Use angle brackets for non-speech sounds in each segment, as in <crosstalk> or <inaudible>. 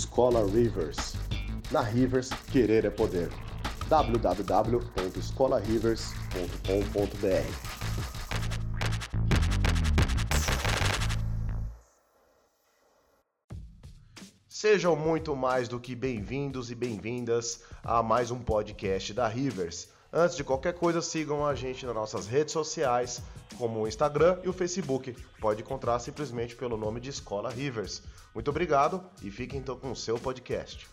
Escola Rivers. Na Rivers, querer é poder. www.escolarivers.com.br Sejam muito mais do que bem-vindos e bem-vindas a mais um podcast da Rivers. Antes de qualquer coisa, sigam a gente nas nossas redes sociais, como o Instagram e o Facebook. Pode encontrar simplesmente pelo nome de Escola Rivers. Muito obrigado e fiquem então com o seu podcast.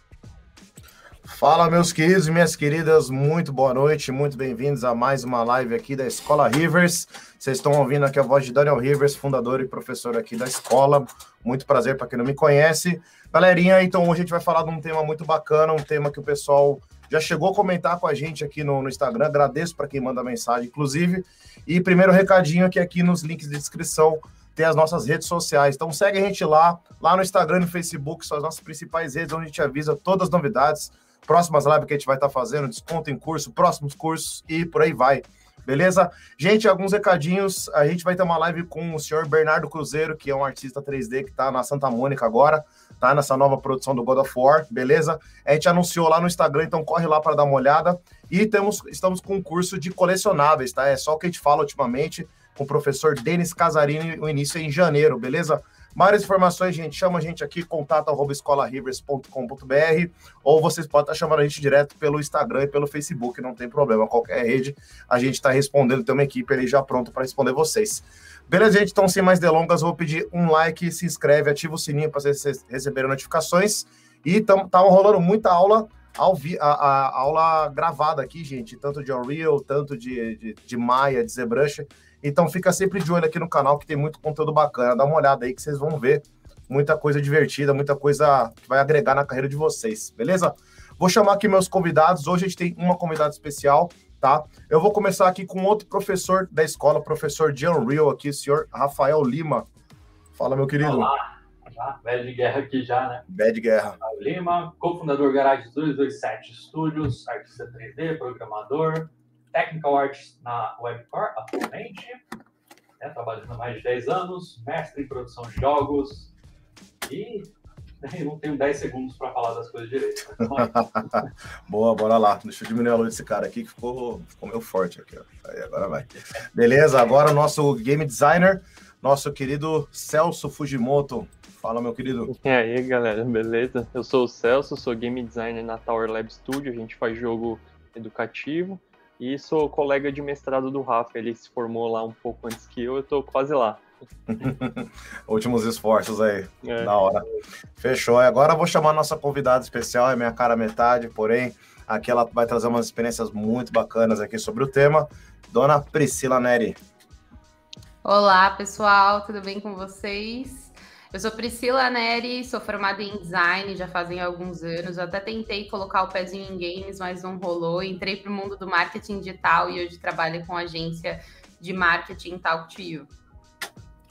Fala, meus queridos e minhas queridas, muito boa noite, muito bem-vindos a mais uma live aqui da Escola Rivers. Vocês estão ouvindo aqui a voz de Daniel Rivers, fundador e professor aqui da escola. Muito prazer para quem não me conhece. Galerinha, então hoje a gente vai falar de um tema muito bacana, um tema que o pessoal já chegou a comentar com a gente aqui no, no Instagram. Agradeço para quem manda mensagem, inclusive. E primeiro recadinho que aqui nos links de descrição tem as nossas redes sociais. Então segue a gente lá, lá no Instagram e no Facebook, são as nossas principais redes, onde a gente avisa todas as novidades, próximas lives que a gente vai estar tá fazendo, desconto em curso, próximos cursos e por aí vai. Beleza? Gente, alguns recadinhos. A gente vai ter uma live com o senhor Bernardo Cruzeiro, que é um artista 3D que está na Santa Mônica agora tá? Nessa nova produção do God of War, beleza? A gente anunciou lá no Instagram, então corre lá para dar uma olhada. E temos, estamos com um curso de colecionáveis, tá? É só o que a gente fala ultimamente com o professor Denis Casarini, o início é em janeiro, beleza? Maiores informações, gente, chama a gente aqui, contato arroba escolarivers.com.br ou vocês podem estar chamando a gente direto pelo Instagram e pelo Facebook, não tem problema, qualquer rede a gente está respondendo, tem uma equipe ali já pronta para responder vocês. Beleza, gente? Então, sem mais delongas, vou pedir um like, se inscreve, ativa o sininho para vocês receberem notificações. E tam, tá rolando muita aula ao vi, a, a, aula gravada aqui, gente, tanto de Unreal, tanto de, de, de Maya, de ZBrush. Então fica sempre de olho aqui no canal que tem muito conteúdo bacana. Dá uma olhada aí que vocês vão ver muita coisa divertida, muita coisa que vai agregar na carreira de vocês, beleza? Vou chamar aqui meus convidados. Hoje a gente tem uma convidada especial tá? Eu vou começar aqui com outro professor da escola, professor de Unreal aqui, o senhor Rafael Lima. Fala, meu querido. Olá, já, de guerra aqui já, né? Bad guerra. Rafael Lima, cofundador Garage 227 Studios, artista 3D, programador, technical artist na Webcore atualmente, né, trabalhando há mais de 10 anos, mestre em produção de jogos e eu não tenho 10 segundos para falar das coisas direito. <laughs> Boa, bora lá. Deixa eu diminuir a luz desse cara aqui que ficou, ficou meio forte aqui. Ó. Aí, agora vai. Beleza, agora o nosso game designer, nosso querido Celso Fujimoto. Fala, meu querido. E aí, galera, beleza? Eu sou o Celso, sou game designer na Tower Lab Studio. A gente faz jogo educativo. E sou colega de mestrado do Rafa. Ele se formou lá um pouco antes que eu, eu tô quase lá. <laughs> Últimos esforços aí, é. da hora. Fechou. Agora eu vou chamar a nossa convidada especial, é minha cara metade, porém, aqui ela vai trazer umas experiências muito bacanas aqui sobre o tema. Dona Priscila Neri. Olá, pessoal, tudo bem com vocês? Eu sou Priscila Neri, sou formada em design já fazem alguns anos. Eu até tentei colocar o pezinho em games, mas não rolou. Entrei para o mundo do marketing digital e hoje trabalho com agência de marketing Talk to You.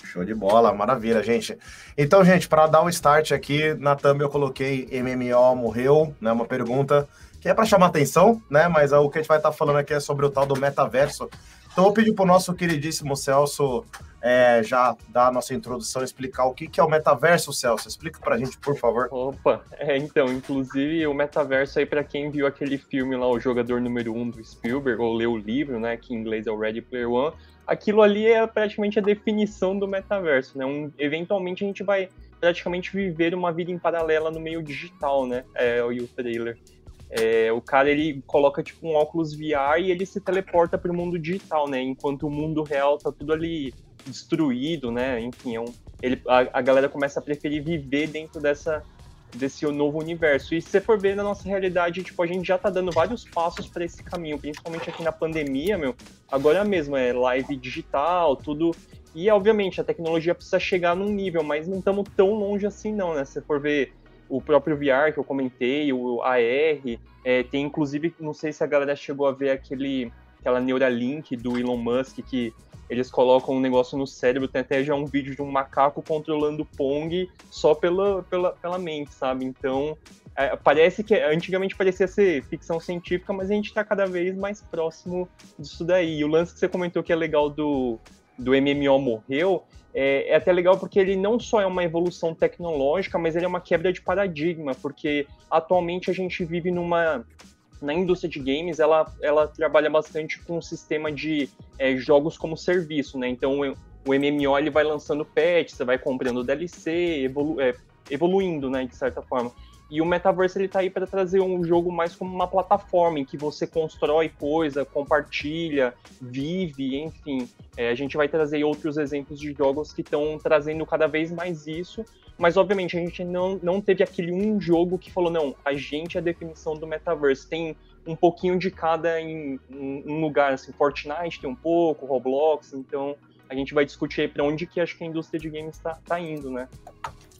Show de bola, maravilha, gente. Então, gente, para dar o start aqui, na thumb eu coloquei MMO morreu, né? Uma pergunta que é para chamar atenção, né? Mas o que a gente vai estar tá falando aqui é sobre o tal do metaverso. Então, eu pedi para o nosso queridíssimo Celso é, já dar a nossa introdução, explicar o que, que é o metaverso, Celso. Explica para a gente, por favor. Opa, é, então, inclusive o metaverso aí, para quem viu aquele filme lá, O Jogador Número 1 um do Spielberg, ou leu o livro, né, que em inglês é o Ready Player One, aquilo ali é praticamente a definição do metaverso, né? Um, eventualmente a gente vai praticamente viver uma vida em paralela no meio digital, né? É, o trailer. É, o cara ele coloca tipo um óculos VR e ele se teleporta para o mundo digital, né? Enquanto o mundo real tá tudo ali destruído, né? Enfim, é um, ele, a, a galera começa a preferir viver dentro dessa desse novo universo. E se você for ver na nossa realidade, tipo, a gente já tá dando vários passos para esse caminho, principalmente aqui na pandemia, meu. Agora mesmo é live digital, tudo. E obviamente a tecnologia precisa chegar num nível, mas não estamos tão longe assim não, né? Se você for ver o próprio VR que eu comentei, o AR, é, tem inclusive, não sei se a galera chegou a ver aquele aquela Neuralink do Elon Musk que eles colocam um negócio no cérebro, tem até já um vídeo de um macaco controlando o Pong só pela, pela, pela mente, sabe? Então, é, parece que antigamente parecia ser ficção científica, mas a gente está cada vez mais próximo disso daí. E o lance que você comentou que é legal do, do MMO morreu, é, é, até legal porque ele não só é uma evolução tecnológica, mas ele é uma quebra de paradigma, porque atualmente a gente vive numa na indústria de games, ela, ela trabalha bastante com o um sistema de é, jogos como serviço, né? Então, o MMO ele vai lançando patch, você vai comprando DLC, evolu é, evoluindo, né, de certa forma. E o Metaverse ele tá aí para trazer um jogo mais como uma plataforma em que você constrói coisa, compartilha, vive, enfim. É, a gente vai trazer outros exemplos de jogos que estão trazendo cada vez mais isso, mas obviamente a gente não, não teve aquele um jogo que falou, não, a gente é a definição do Metaverse. Tem um pouquinho de cada em, um lugar, assim, Fortnite tem um pouco, Roblox, então a gente vai discutir para onde que acho que a indústria de games está tá indo, né?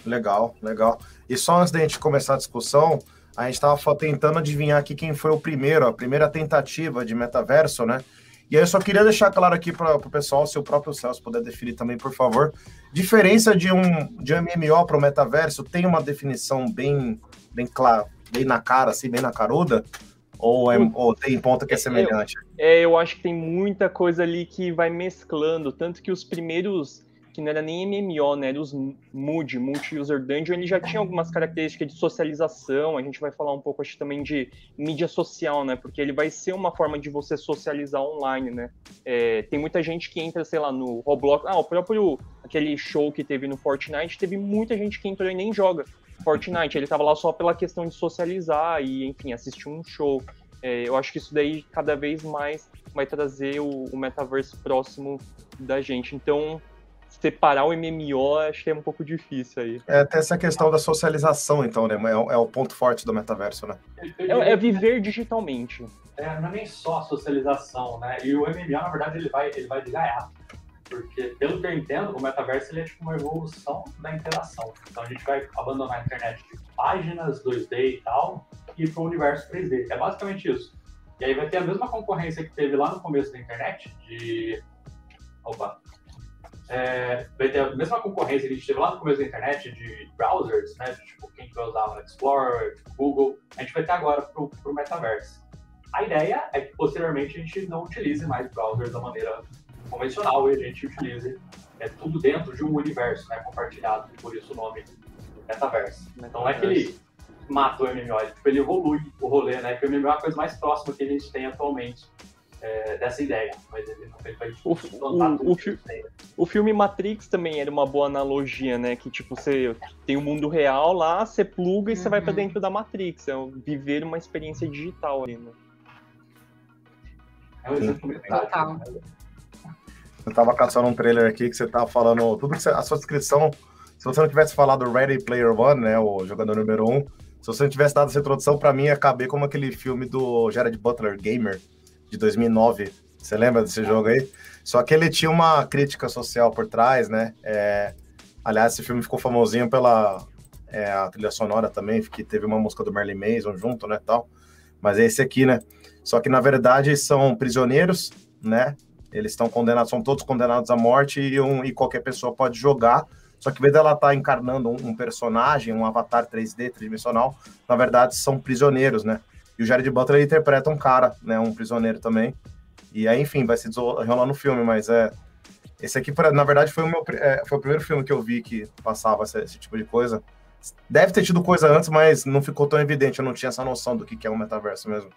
Legal, legal. E só antes da gente começar a discussão, a gente estava tentando adivinhar aqui quem foi o primeiro, a primeira tentativa de metaverso, né? E aí eu só queria deixar claro aqui para o pessoal, se o próprio Celso puder definir também, por favor. Diferença de um, de um MMO para o metaverso tem uma definição bem, bem clara, bem na cara, assim, bem na caruda? Ou, é, ou tem ponto que é, é semelhante? É, eu acho que tem muita coisa ali que vai mesclando, tanto que os primeiros que não era nem MMO, né? Era os MUD, Multi-User Dungeon, ele já tinha algumas características de socialização. A gente vai falar um pouco, acho também de mídia social, né? Porque ele vai ser uma forma de você socializar online, né? É, tem muita gente que entra, sei lá, no Roblox. Ah, o próprio aquele show que teve no Fortnite, teve muita gente que entrou e nem joga Fortnite. Ele tava lá só pela questão de socializar e, enfim, assistir um show. É, eu acho que isso daí cada vez mais vai trazer o, o metaverso próximo da gente. Então, separar o MMO acho que é um pouco difícil aí. É até essa questão da socialização, então, né? É, é o ponto forte do metaverso, né? É, é, viver digitalmente. É, não é nem só socialização, né? E o MMO, na verdade, ele vai, ele vai de gaiato. Porque, pelo que eu entendo, o metaverso ele é tipo uma evolução da interação. Então a gente vai abandonar a internet de páginas, 2D e tal, e ir para o universo 3D. É basicamente isso. E aí vai ter a mesma concorrência que teve lá no começo da internet, de. Opa! É, vai ter a mesma concorrência que a gente teve lá no começo da internet de browsers, né? De, tipo, quem vai usar o Explorer, tipo, Google, a gente vai ter agora para o metaverso. A ideia é que posteriormente a gente não utilize mais browsers da maneira convencional e a gente utilize é, tudo dentro de um universo, né? Compartilhado, por isso o nome metaverso. Então não é que ele mata o MMO, ele, tipo, ele evolui o rolê, né? Que o MMO é a coisa mais próxima que a gente tem atualmente é, dessa ideia, mas ele não fez o, o, o, fi o, filme Matrix também era uma boa analogia, né? Que tipo, você tem o um mundo real lá, você pluga e uhum. você vai para uhum. dentro da Matrix. É viver uma experiência digital ali, né? É um exemplo Total. Eu tava caçando um trailer aqui que você tava falando, tudo que você, a sua descrição, se você não tivesse falado Ready Player One, né, o jogador número um, se você não tivesse dado essa introdução, para mim ia caber como aquele filme do Jared Butler Gamer, de 2009. Você lembra desse jogo aí? Só que ele tinha uma crítica social por trás, né? É... Aliás, esse filme ficou famosinho pela é, a trilha sonora também, que teve uma música do Merlin Mason junto, né, tal. Mas é esse aqui, né? Só que na verdade são prisioneiros, né? Eles estão condenados, são todos condenados à morte e, um, e qualquer pessoa pode jogar. Só que, em vez dela estar tá encarnando um, um, personagem, um avatar 3D, tridimensional, na verdade são prisioneiros, né? E o Jared Butler interpreta um cara, né, um prisioneiro também. E aí, enfim, vai se desenrolar no filme, mas é. Esse aqui, na verdade, foi o, meu, é, foi o primeiro filme que eu vi que passava esse, esse, tipo de coisa. Deve ter tido coisa antes, mas não ficou tão evidente. Eu não tinha essa noção do que, que é um metaverso mesmo.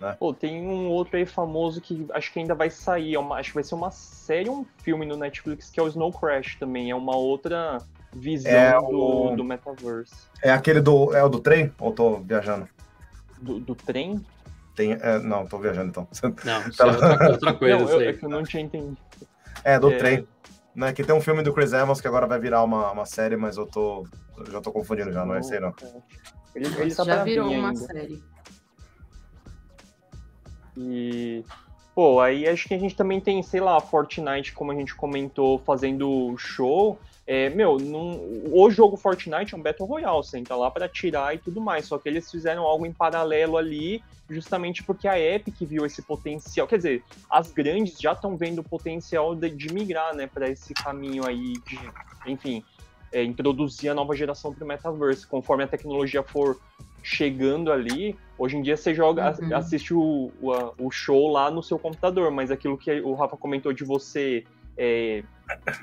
Né? Pô, tem um outro aí famoso que acho que ainda vai sair. É uma, acho que vai ser uma série um filme no Netflix que é o Snow Crash também. É uma outra visão é do, do metaverse. É aquele do. É o do trem? Ou tô viajando? Do, do trem? Tem, é, não, tô viajando então. Não, <laughs> isso é outra, outra coisa. Não, eu, é que eu não tinha entendido. É, do é... trem. Né, que tem um filme do Chris Evans que agora vai virar uma, uma série, mas eu tô. Eu já tô confundindo já, não é esse aí não. Ele, ele tá já virou uma ainda. série. E. Pô, aí acho que a gente também tem, sei lá, Fortnite, como a gente comentou, fazendo show. É, meu, num, o jogo Fortnite é um Battle Royale, você entra lá para tirar e tudo mais, só que eles fizeram algo em paralelo ali, justamente porque a Epic viu esse potencial. Quer dizer, as grandes já estão vendo o potencial de, de migrar, né, para esse caminho aí de, enfim, é, introduzir a nova geração para o metaverse. Conforme a tecnologia for chegando ali, hoje em dia você joga, uhum. assiste o, o, o show lá no seu computador, mas aquilo que o Rafa comentou de você é,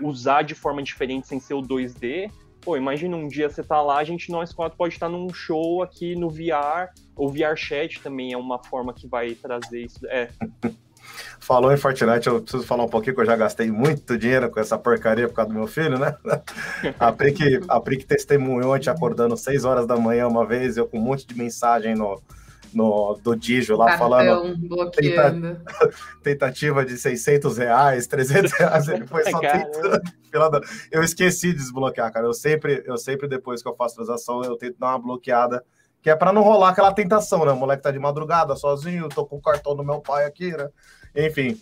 usar de forma diferente sem ser o 2D. Pô, imagina um dia você tá lá, a gente, nós quatro, pode estar num show aqui no VR, ou VR Chat também é uma forma que vai trazer isso. É. <laughs> Falou em Fortnite, eu preciso falar um pouquinho que eu já gastei muito dinheiro com essa porcaria por causa do meu filho, né? <laughs> A que, a que testemunhou ontem acordando 6 horas da manhã uma vez, eu com um monte de mensagem no, no, do Digio lá Cartão falando bloqueando. <laughs> tentativa de 600 reais, 300 reais, ele foi só tentando. Eu esqueci de desbloquear, cara. Eu sempre, eu sempre depois que eu faço transação, eu tento dar uma bloqueada, que é para não rolar aquela tentação, né? O moleque tá de madrugada, sozinho, tô com o cartão do meu pai aqui, né? Enfim,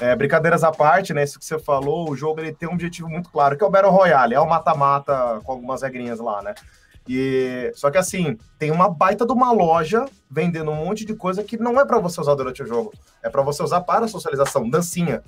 é, brincadeiras à parte, né? Isso que você falou, o jogo ele tem um objetivo muito claro, que é o Battle Royale, é o mata-mata com algumas regrinhas lá, né? E só que assim, tem uma baita de uma loja vendendo um monte de coisa que não é para você usar durante o jogo, é para você usar para socialização, dancinha.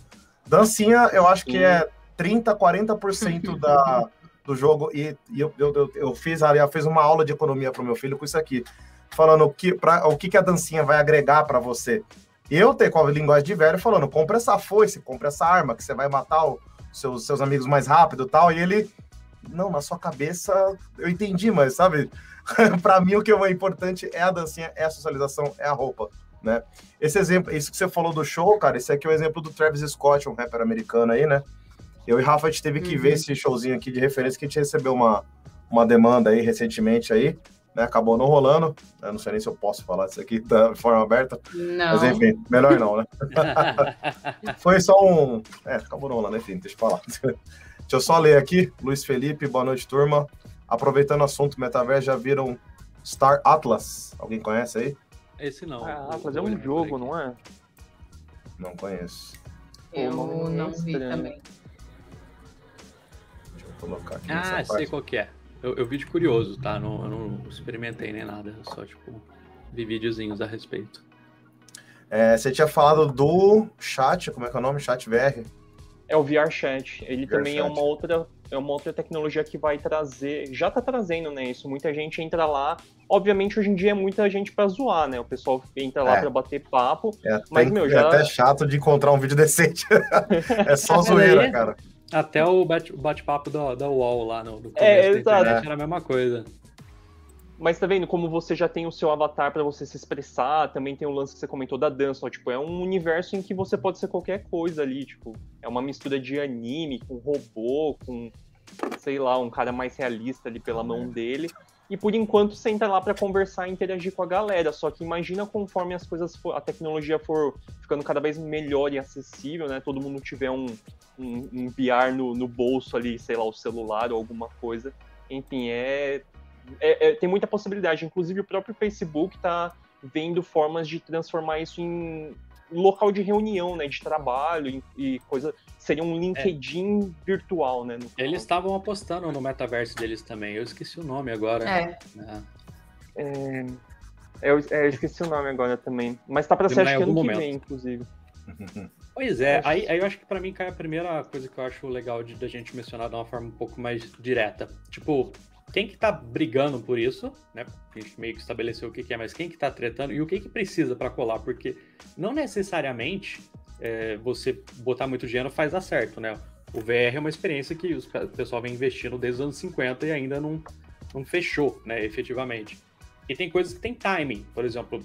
Dancinha, eu acho que é 30, 40% da <laughs> do jogo. E, e eu, eu, eu, fiz ali, eu fiz uma aula de economia para o meu filho com isso aqui, falando o que, pra, o que, que a dancinha vai agregar para você. Eu tenho com a linguagem de velho falando, compra essa foice, compra essa arma, que você vai matar os seus, seus amigos mais rápido e tal, e ele, não, na sua cabeça, eu entendi, mas sabe, <laughs> para mim o que é importante é a dancinha, é a socialização, é a roupa, né? Esse exemplo, isso que você falou do show, cara, esse aqui é o exemplo do Travis Scott, um rapper americano aí, né? Eu e Rafa, a gente teve que Uhum. ver esse showzinho aqui de referência, que a gente recebeu uma, uma demanda aí recentemente aí, né? Acabou não rolando. Eu não sei nem se eu posso falar isso aqui da <laughs> forma aberta. Não. Mas enfim, melhor não, né? <laughs> Foi só um. É, acabou não rolando, enfim, deixa eu falar. Deixa eu só ler aqui. Luiz Felipe, boa noite, turma. Aproveitando o assunto metaverso, já viram Star Atlas? Alguém conhece aí? Esse não. Ah, Atlas é um jogo, não é? Não conheço. Eu mas não é vi também. Deixa eu colocar aqui Ah, nessa sei qual que é. Eu, eu vi de curioso, tá? Não, eu não experimentei nem nada. Eu só, tipo, vi videozinhos a respeito. É, você tinha falado do chat, como é que é o nome? Chat VR. É o VR Chat. Ele VR também é Chat. uma outra é uma outra tecnologia que vai trazer, já tá trazendo, né, isso. Muita gente entra lá. Obviamente hoje em dia é muita gente pra zoar, né? O pessoal entra lá É. pra bater papo. É, até, Mas, meu, é já- até chato de encontrar um vídeo decente. <laughs> é só zoeira, cara. Até o bate- o bate-papo da, da UOL lá no, no começo É, da exato. internet era a mesma coisa. Mas tá vendo como você já tem o seu avatar pra você se expressar, também tem o lance que você comentou da dança, ó, tipo, é um universo em que você pode ser qualquer coisa ali, tipo, é uma mistura de anime com robô, com sei lá, um cara mais realista ali pela mão dele. E por enquanto você entra lá pra conversar e interagir com a galera. Só que imagina conforme as coisas for, a tecnologia for ficando cada vez melhor e acessível, né? Todo mundo tiver um, um, um VR no, no bolso ali, sei lá, o celular ou alguma coisa. Enfim, é, é- é- tem muita possibilidade. Inclusive o próprio Facebook tá vendo formas de transformar isso em local de reunião, né? De trabalho e, coisa. Seria um LinkedIn virtual, né? Eles estavam apostando no metaverso deles também. Eu esqueci o nome agora. É, né? É, eu, é, eu esqueci o nome agora também. Mas tá pra ser acho que ano algum que momento. vem, inclusive. <laughs> Pois é, aí, aí eu acho que pra mim cai a primeira coisa que eu acho legal de da gente mencionar de uma forma um pouco mais direta. Tipo, quem que tá brigando por isso, né? A gente meio que estabeleceu o que, que é, mas quem que tá tretando e o que que precisa pra colar, porque não necessariamente é, você botar muito dinheiro faz dar certo, né? O VR é uma experiência que os o pessoal vem investindo desde os anos 50 e ainda não, não fechou, né, efetivamente. E tem coisas que tem timing. Por exemplo,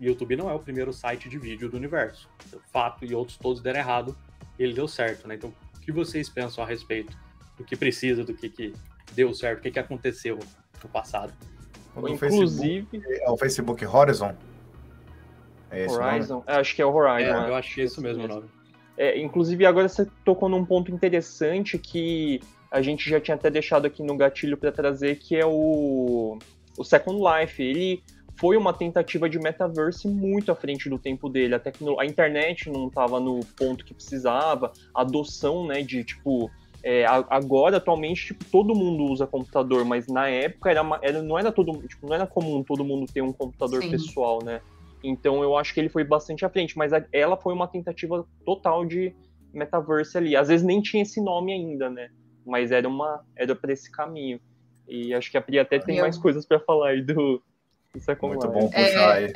o YouTube não é o primeiro site de vídeo do universo. Fato, e outros todos deram errado, ele deu certo, né? Então, o que vocês pensam a respeito do que precisa, do que, que deu certo, o que, que aconteceu no passado? O Inclusive, Facebook, é o Facebook Horizon. É esse? Horizon. é, acho que é o Horizon. É, é. eu acho que é isso mesmo o nome. É, inclusive, agora você tocou num ponto interessante que a gente já tinha até deixado aqui no gatilho para trazer, que é o, o Second Life. Ele foi uma tentativa de metaverse muito à frente do tempo dele. A, tecno... a internet não estava no ponto que precisava, a adoção, né, de tipo. É, agora, atualmente, tipo, todo mundo usa computador, mas na época era, uma- era- não, era todo, tipo, não era comum todo mundo ter um computador Sim. pessoal, né? Então eu acho que ele foi bastante à frente, mas a- ela foi uma tentativa total de metaverse ali. Às vezes nem tinha esse nome ainda, né? Mas era uma era para esse caminho. E acho que a Pri até tem Eu- mais coisas para falar aí do Isso é como Muito é. bom puxar aí.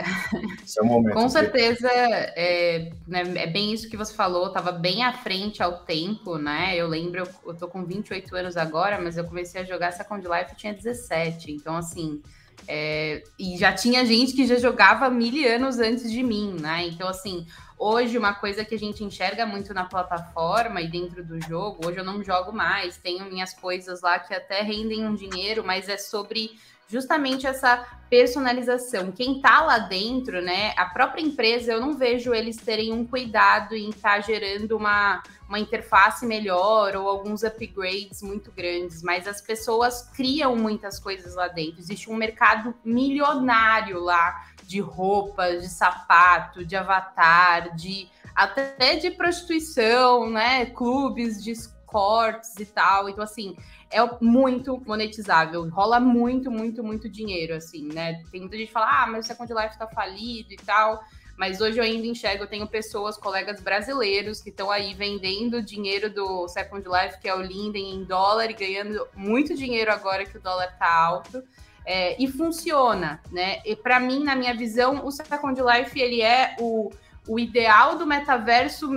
Esse é o momento. Com certeza, é, né, é bem isso que você falou, estava bem à frente ao tempo, né? Eu lembro, eu, eu tô com 28 anos agora, mas eu comecei a jogar Second Life eu tinha 17. Então, assim, é, e já tinha gente que já jogava mil anos antes de mim, né? Então, assim, hoje uma coisa que a gente enxerga muito na plataforma e dentro do jogo, hoje eu não jogo mais, tenho minhas coisas lá que até rendem um dinheiro, mas é sobre justamente essa personalização. Quem tá lá dentro, né? A própria empresa, eu não vejo eles terem um cuidado em estar gerando uma, uma interface melhor ou alguns upgrades muito grandes, mas as pessoas criam muitas coisas lá dentro. Existe um mercado milionário lá de roupas, de sapato, de avatar, de até de prostituição, né? Clubes de cortes e tal. Então, assim, é muito monetizável. Rola muito, muito, muito dinheiro, assim, né? Tem muita gente que fala, ah, mas o Second Life tá falido e tal. Mas hoje eu ainda enxergo, eu tenho pessoas, colegas brasileiros, que estão aí vendendo dinheiro do Second Life, que é o Linden, em dólar, e ganhando muito dinheiro agora que o dólar tá alto. É, e funciona, né? E para mim, na minha visão, o Second Life ele é o, o ideal do metaverso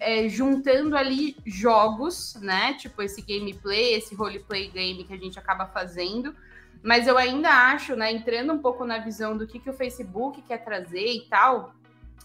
é, juntando ali jogos, né? Tipo esse gameplay, esse roleplay game que a gente acaba fazendo. Mas eu ainda acho, né? Entrando um pouco na visão do que, que o Facebook quer trazer e tal,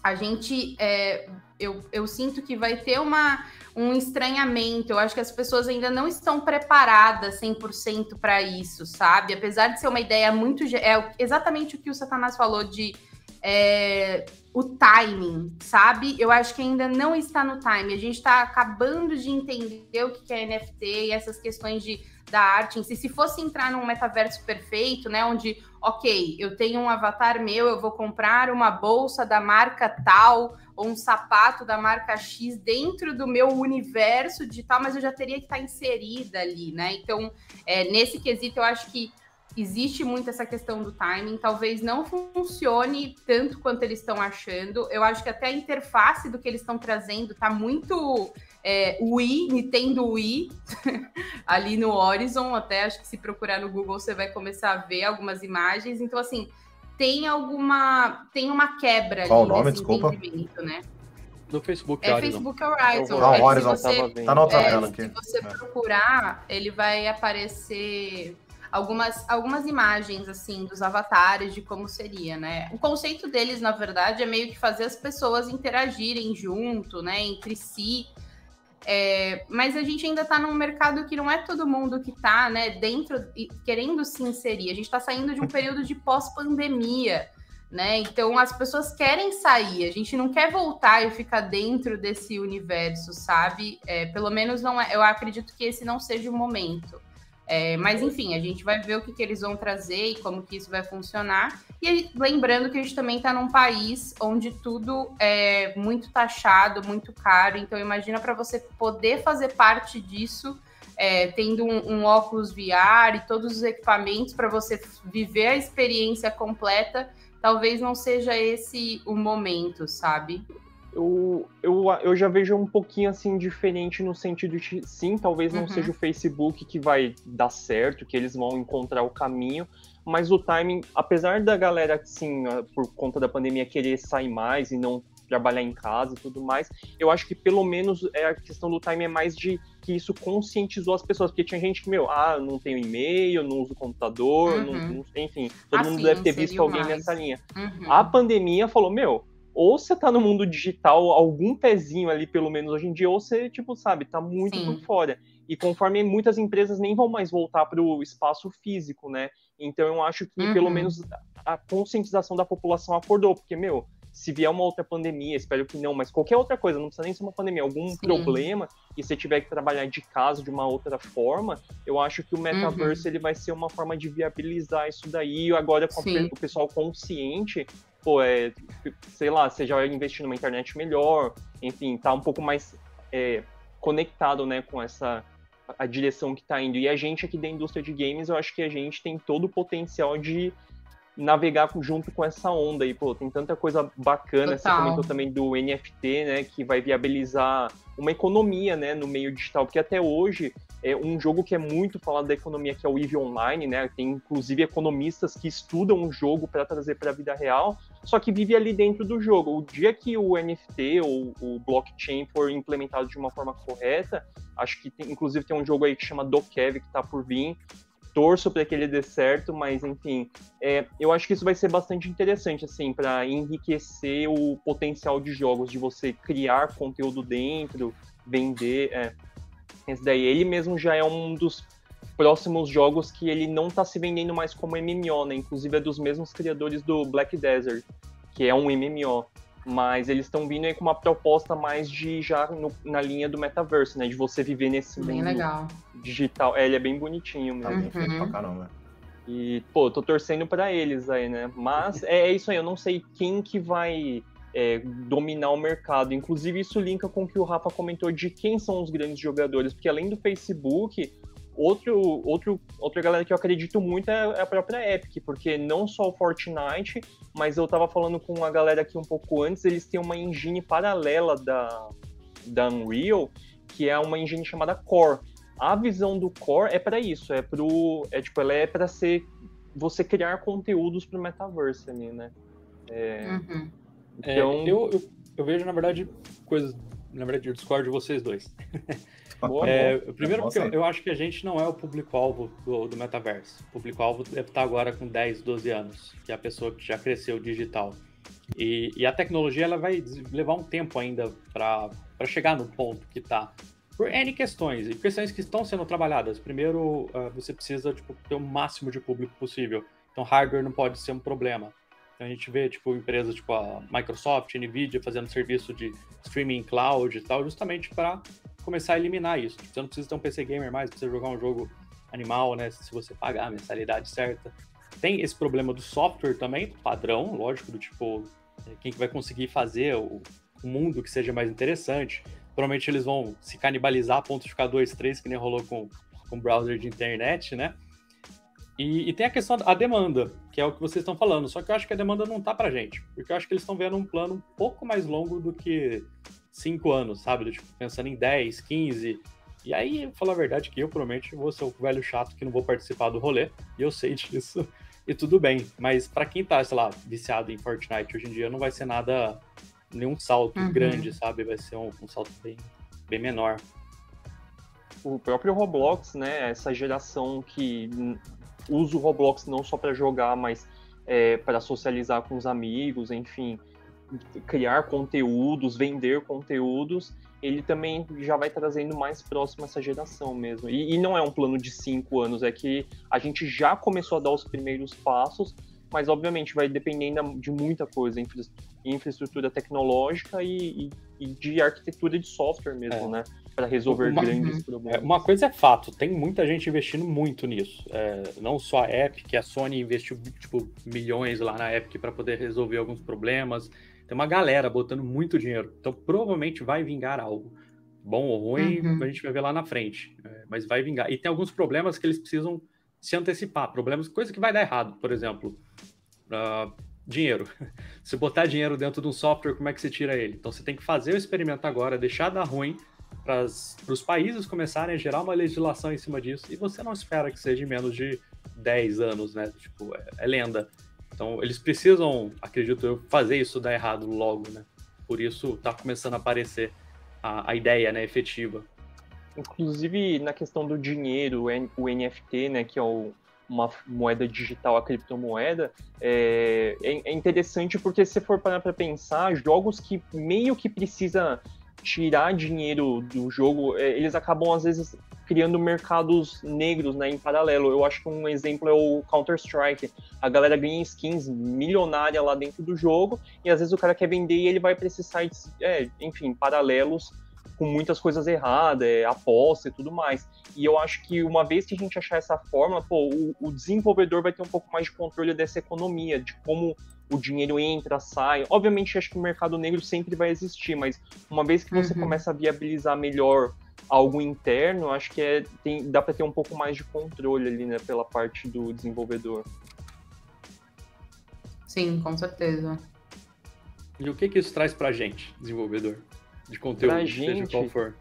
a gente é, eu, eu sinto que vai ter uma, um estranhamento. Eu acho que as pessoas ainda não estão preparadas 100% para isso, sabe? Apesar de ser uma ideia muito. É exatamente o que o Satanás falou de. É, o timing, sabe? Eu acho que ainda não está no time. A gente está acabando de entender o que é NFT e essas questões de, da arte si. Se fosse entrar num metaverso perfeito, né? Onde, ok, eu tenho um avatar meu, eu vou comprar uma bolsa da marca tal ou um sapato da marca X dentro do meu universo digital, mas eu já teria que estar inserida ali, né? Então, é, nesse quesito, eu acho que existe muito essa questão do timing, talvez não funcione tanto quanto eles estão achando. Eu acho que até a interface do que eles estão trazendo tá muito é, Wii, Nintendo Wii, <laughs> ali no Horizon. Até acho que se procurar no Google você vai começar a ver algumas imagens. Então, assim, tem alguma. Tem uma quebra Qual ali o nome? Desculpa. entendimento, né? No Facebook, É Horizon. Facebook Horizon. Ah, É que Horizon, se você, Tá na outra é, tela se aqui. você É. procurar, ele vai aparecer algumas, algumas imagens assim dos avatares de como seria, né? O conceito deles, na verdade, é meio que fazer as pessoas interagirem junto, né, entre si. É, mas a gente ainda está num mercado que não é todo mundo que está né, dentro e querendo se inserir. A gente está saindo de um período de pós-pandemia, né? Então as pessoas querem sair, a gente não quer voltar e ficar dentro desse universo, sabe? É, pelo menos não é, eu acredito que esse não seja o momento. É, mas enfim, a gente vai ver o que, que eles vão trazer e como que isso vai funcionar. E lembrando que a gente também está num país onde tudo é muito taxado, muito caro. Então imagina para você poder fazer parte disso, é, tendo um, um óculos VR e todos os equipamentos para você viver a experiência completa, talvez não seja esse o momento, sabe? Eu, eu, eu já vejo um pouquinho assim diferente no sentido de sim, talvez não Uhum. seja o Facebook que vai dar certo, que eles vão encontrar o caminho, mas o timing, apesar da galera, assim, ah, por conta da pandemia, querer sair mais e não trabalhar em casa e tudo mais, eu acho que pelo menos é a questão do timing é mais de que isso conscientizou as pessoas, porque tinha gente que, meu, ah, não tenho e-mail, não uso computador, Uhum. não, não- enfim, todo Ah, mundo sim, deve ter visto alguém mais. nessa linha. Uhum. A pandemia falou, meu, ou você tá no mundo digital, algum pezinho ali, pelo menos hoje em dia, ou você, tipo, sabe, tá muito Sim. por fora. E conforme muitas empresas nem vão mais voltar para o espaço físico, né? Então eu acho que Uhum. pelo menos a conscientização da população acordou, porque, meu, se vier uma outra pandemia, espero que não, mas qualquer outra coisa, não precisa nem ser uma pandemia, algum Sim. problema, e você tiver que trabalhar de casa de uma outra forma, eu acho que o metaverso ele vai ser uma forma de viabilizar isso daí. E agora com a o pessoal consciente, pô, é, sei lá, você já vai investir numa internet melhor, enfim, tá um pouco mais é, conectado, né, com essa a direção que tá indo. E a gente aqui da indústria de games, eu acho que a gente tem todo o potencial de navegar junto com essa onda aí, pô, tem tanta coisa bacana, você Total. comentou também do NFT, né, que vai viabilizar uma economia, né, no meio digital, porque até hoje é um jogo que é muito falado da economia, que é o EVE Online, né? Tem inclusive economistas que estudam o jogo para trazer para a vida real, só que vive ali dentro do jogo. O dia que o NFT ou o blockchain for implementado de uma forma correta, acho que tem, inclusive tem um jogo aí que chama Dokev que está por vir. Torço para que ele dê certo, mas enfim, é, eu acho que isso vai ser bastante interessante, assim, para enriquecer o potencial de jogos, de você criar conteúdo dentro, vender. É. Esse daí, ele mesmo já é um dos próximos jogos que ele não está se vendendo mais como MMO, né? Inclusive é dos mesmos criadores do Black Desert, que é um MMO. Mas eles estão vindo aí com uma proposta mais de já no, na linha do metaverso, né? De você viver nesse bem mundo legal. digital. É, ele é bem bonitinho mesmo. Tá bem feito pra caramba. E, pô, tô torcendo para eles aí, né? Mas é, é, isso aí, eu não sei quem que vai é, dominar o mercado. Inclusive, isso linka com o que o Rafa comentou de quem são os grandes jogadores, porque além do Facebook, Outro, outro, outra galera que eu acredito muito é, é a própria Epic, porque não só o Fortnite, mas eu tava falando com a galera aqui um pouco antes, eles têm uma engine paralela da, da Unreal, que é uma engine chamada Core. A visão do Core é para isso, é pro, é tipo, ela é para ser você criar conteúdos pro metaverse ali, né? É, uhum. então, é, eu, eu, eu, vejo na verdade coisas, na verdade eu discordo de vocês dois. <laughs> Boa, é, boa. Primeiro, porque eu, eu, acho que a gente não é o público-alvo do, do metaverso. O público-alvo deve estar agora com 10, 12 anos, que é a pessoa que já cresceu digital. E, e a tecnologia ela vai levar um tempo ainda para chegar no ponto que está. Por N questões, e questões que estão sendo trabalhadas. Primeiro, uh, você precisa tipo, ter o máximo de público possível. Então, hardware não pode ser um problema. Então, a gente vê tipo, empresas tipo a Microsoft, Nvidia fazendo serviço de streaming cloud e tal, justamente para começar a eliminar isso. Tipo, você não precisa ter um PC gamer mais, precisa jogar um jogo animal, né? Se você pagar a mensalidade certa. Tem esse problema do software também, padrão, lógico, do tipo, é, quem que vai conseguir fazer o, o mundo que seja mais interessante. Provavelmente eles vão se canibalizar a ponto de ficar 2, 3, que nem rolou com, com browser de internet, né? E, e, tem a questão da demanda, que é o que vocês estão falando. Só que eu acho que a demanda não tá pra gente. Porque eu acho que eles estão vendo um plano um pouco mais longo do que cinco anos, sabe? Tipo, pensando em 10, 15. E aí, falar a verdade, que eu provavelmente vou ser o velho chato que não vou participar do rolê, e eu sei <laughs> disso, e tudo bem. Mas para quem tá, sei lá, viciado em Fortnite hoje em dia, não vai ser nada, nenhum salto uhum. grande, sabe? Vai ser um, um salto bem, bem menor. O próprio Roblox, né? Essa geração que usa o Roblox não só para jogar, mas é, para socializar com os amigos, enfim criar conteúdos, vender conteúdos, ele também já vai trazendo mais próximo essa geração mesmo. E, e, não é um plano de cinco anos, é que a gente já começou a dar os primeiros passos, mas obviamente vai dependendo de muita coisa, infra, infraestrutura tecnológica e, e, e, de arquitetura de software mesmo, é. né? Para resolver uma, grandes uhum. problemas. É, uma coisa é fato, tem muita gente investindo muito nisso. É, não só a Epic, a Sony investiu tipo, milhões lá na Epic para poder resolver alguns problemas. Tem uma galera botando muito dinheiro. Então provavelmente vai vingar algo. Bom ou ruim, uhum. a gente vai ver lá na frente. É, mas vai vingar. E tem alguns problemas que eles precisam se antecipar. Problemas, coisa que vai dar errado. Por exemplo, uh, dinheiro. <laughs> Se botar dinheiro dentro de um software, como é que você tira ele? Então você tem que fazer o experimento agora, deixar dar ruim para os países começarem a gerar uma legislação em cima disso. E você não espera que seja em menos de 10 anos, né? Tipo, é, é lenda. Então, eles precisam, acredito eu, fazer isso dar errado logo, né? Por isso está começando a aparecer a, a ideia, né, efetiva. Inclusive, na questão do dinheiro, o NFT, né, que é o, uma moeda digital, a criptomoeda, é, é, é interessante porque se for parar para pensar, jogos que meio que precisa tirar dinheiro do jogo, é, eles acabam às vezes criando mercados negros né, em paralelo. Eu acho que um exemplo é o Counter-Strike. A galera ganha skins milionária lá dentro do jogo e às vezes o cara quer vender e ele vai para esses sites, é, enfim, paralelos com muitas coisas erradas, é, aposta e tudo mais. E eu acho que uma vez que a gente achar essa fórmula, pô, o, o desenvolvedor vai ter um pouco mais de controle dessa economia, de como o dinheiro entra, sai. Obviamente, acho que o mercado negro sempre vai existir, mas uma vez que você uhum. começa a viabilizar melhor algo interno, acho que é, tem, dá para ter um pouco mais de controle ali, né, pela parte do desenvolvedor. Sim, com certeza. E o que que isso traz pra gente, desenvolvedor? De conteúdo, pra gente, seja qual for?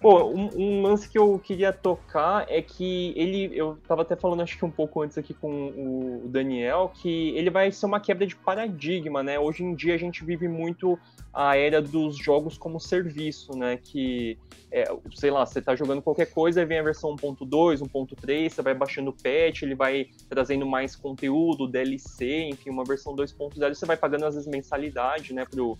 Pô, um, um, lance que eu queria tocar é que ele, eu tava até falando acho que um pouco antes aqui com o Daniel, que ele vai ser uma quebra de paradigma, né? Hoje em dia a gente vive muito a era dos jogos como serviço, né? Que, é, sei lá, você tá jogando qualquer coisa, aí vem a versão 1.2, 1.3, você vai baixando o patch, ele vai trazendo mais conteúdo, DLC, enfim, uma versão 2.0, você vai pagando às vezes mensalidade, né, pro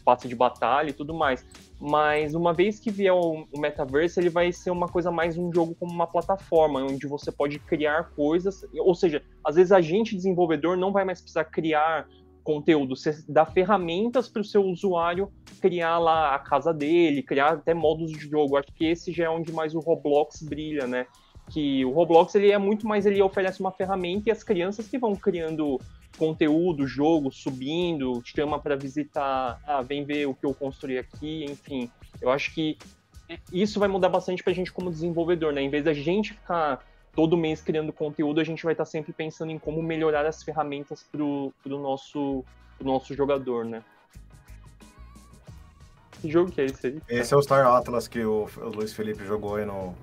passe de batalha e tudo mais. Mas uma vez que vier o, o metaverso, ele vai ser uma coisa mais um jogo como uma plataforma, onde você pode criar coisas, ou seja, às vezes a gente desenvolvedor não vai mais precisar criar conteúdo, você dá ferramentas para o seu usuário criar lá a casa dele, criar até modos de jogo. Acho que esse já é onde mais o Roblox brilha, né? Que o Roblox ele é muito mais ele oferece uma ferramenta e as crianças que vão criando conteúdo, jogo, subindo, chama para visitar, ah, vem ver o que eu construí aqui, enfim. Eu acho que isso vai mudar bastante para a gente como desenvolvedor, né? Em vez da gente ficar todo mês criando conteúdo, a gente vai estar tá sempre pensando em como melhorar as ferramentas para o nosso, pro nosso jogador, né? Que jogo que é esse aí? Esse é o Star Atlas que o, o Luiz Felipe jogou aí no.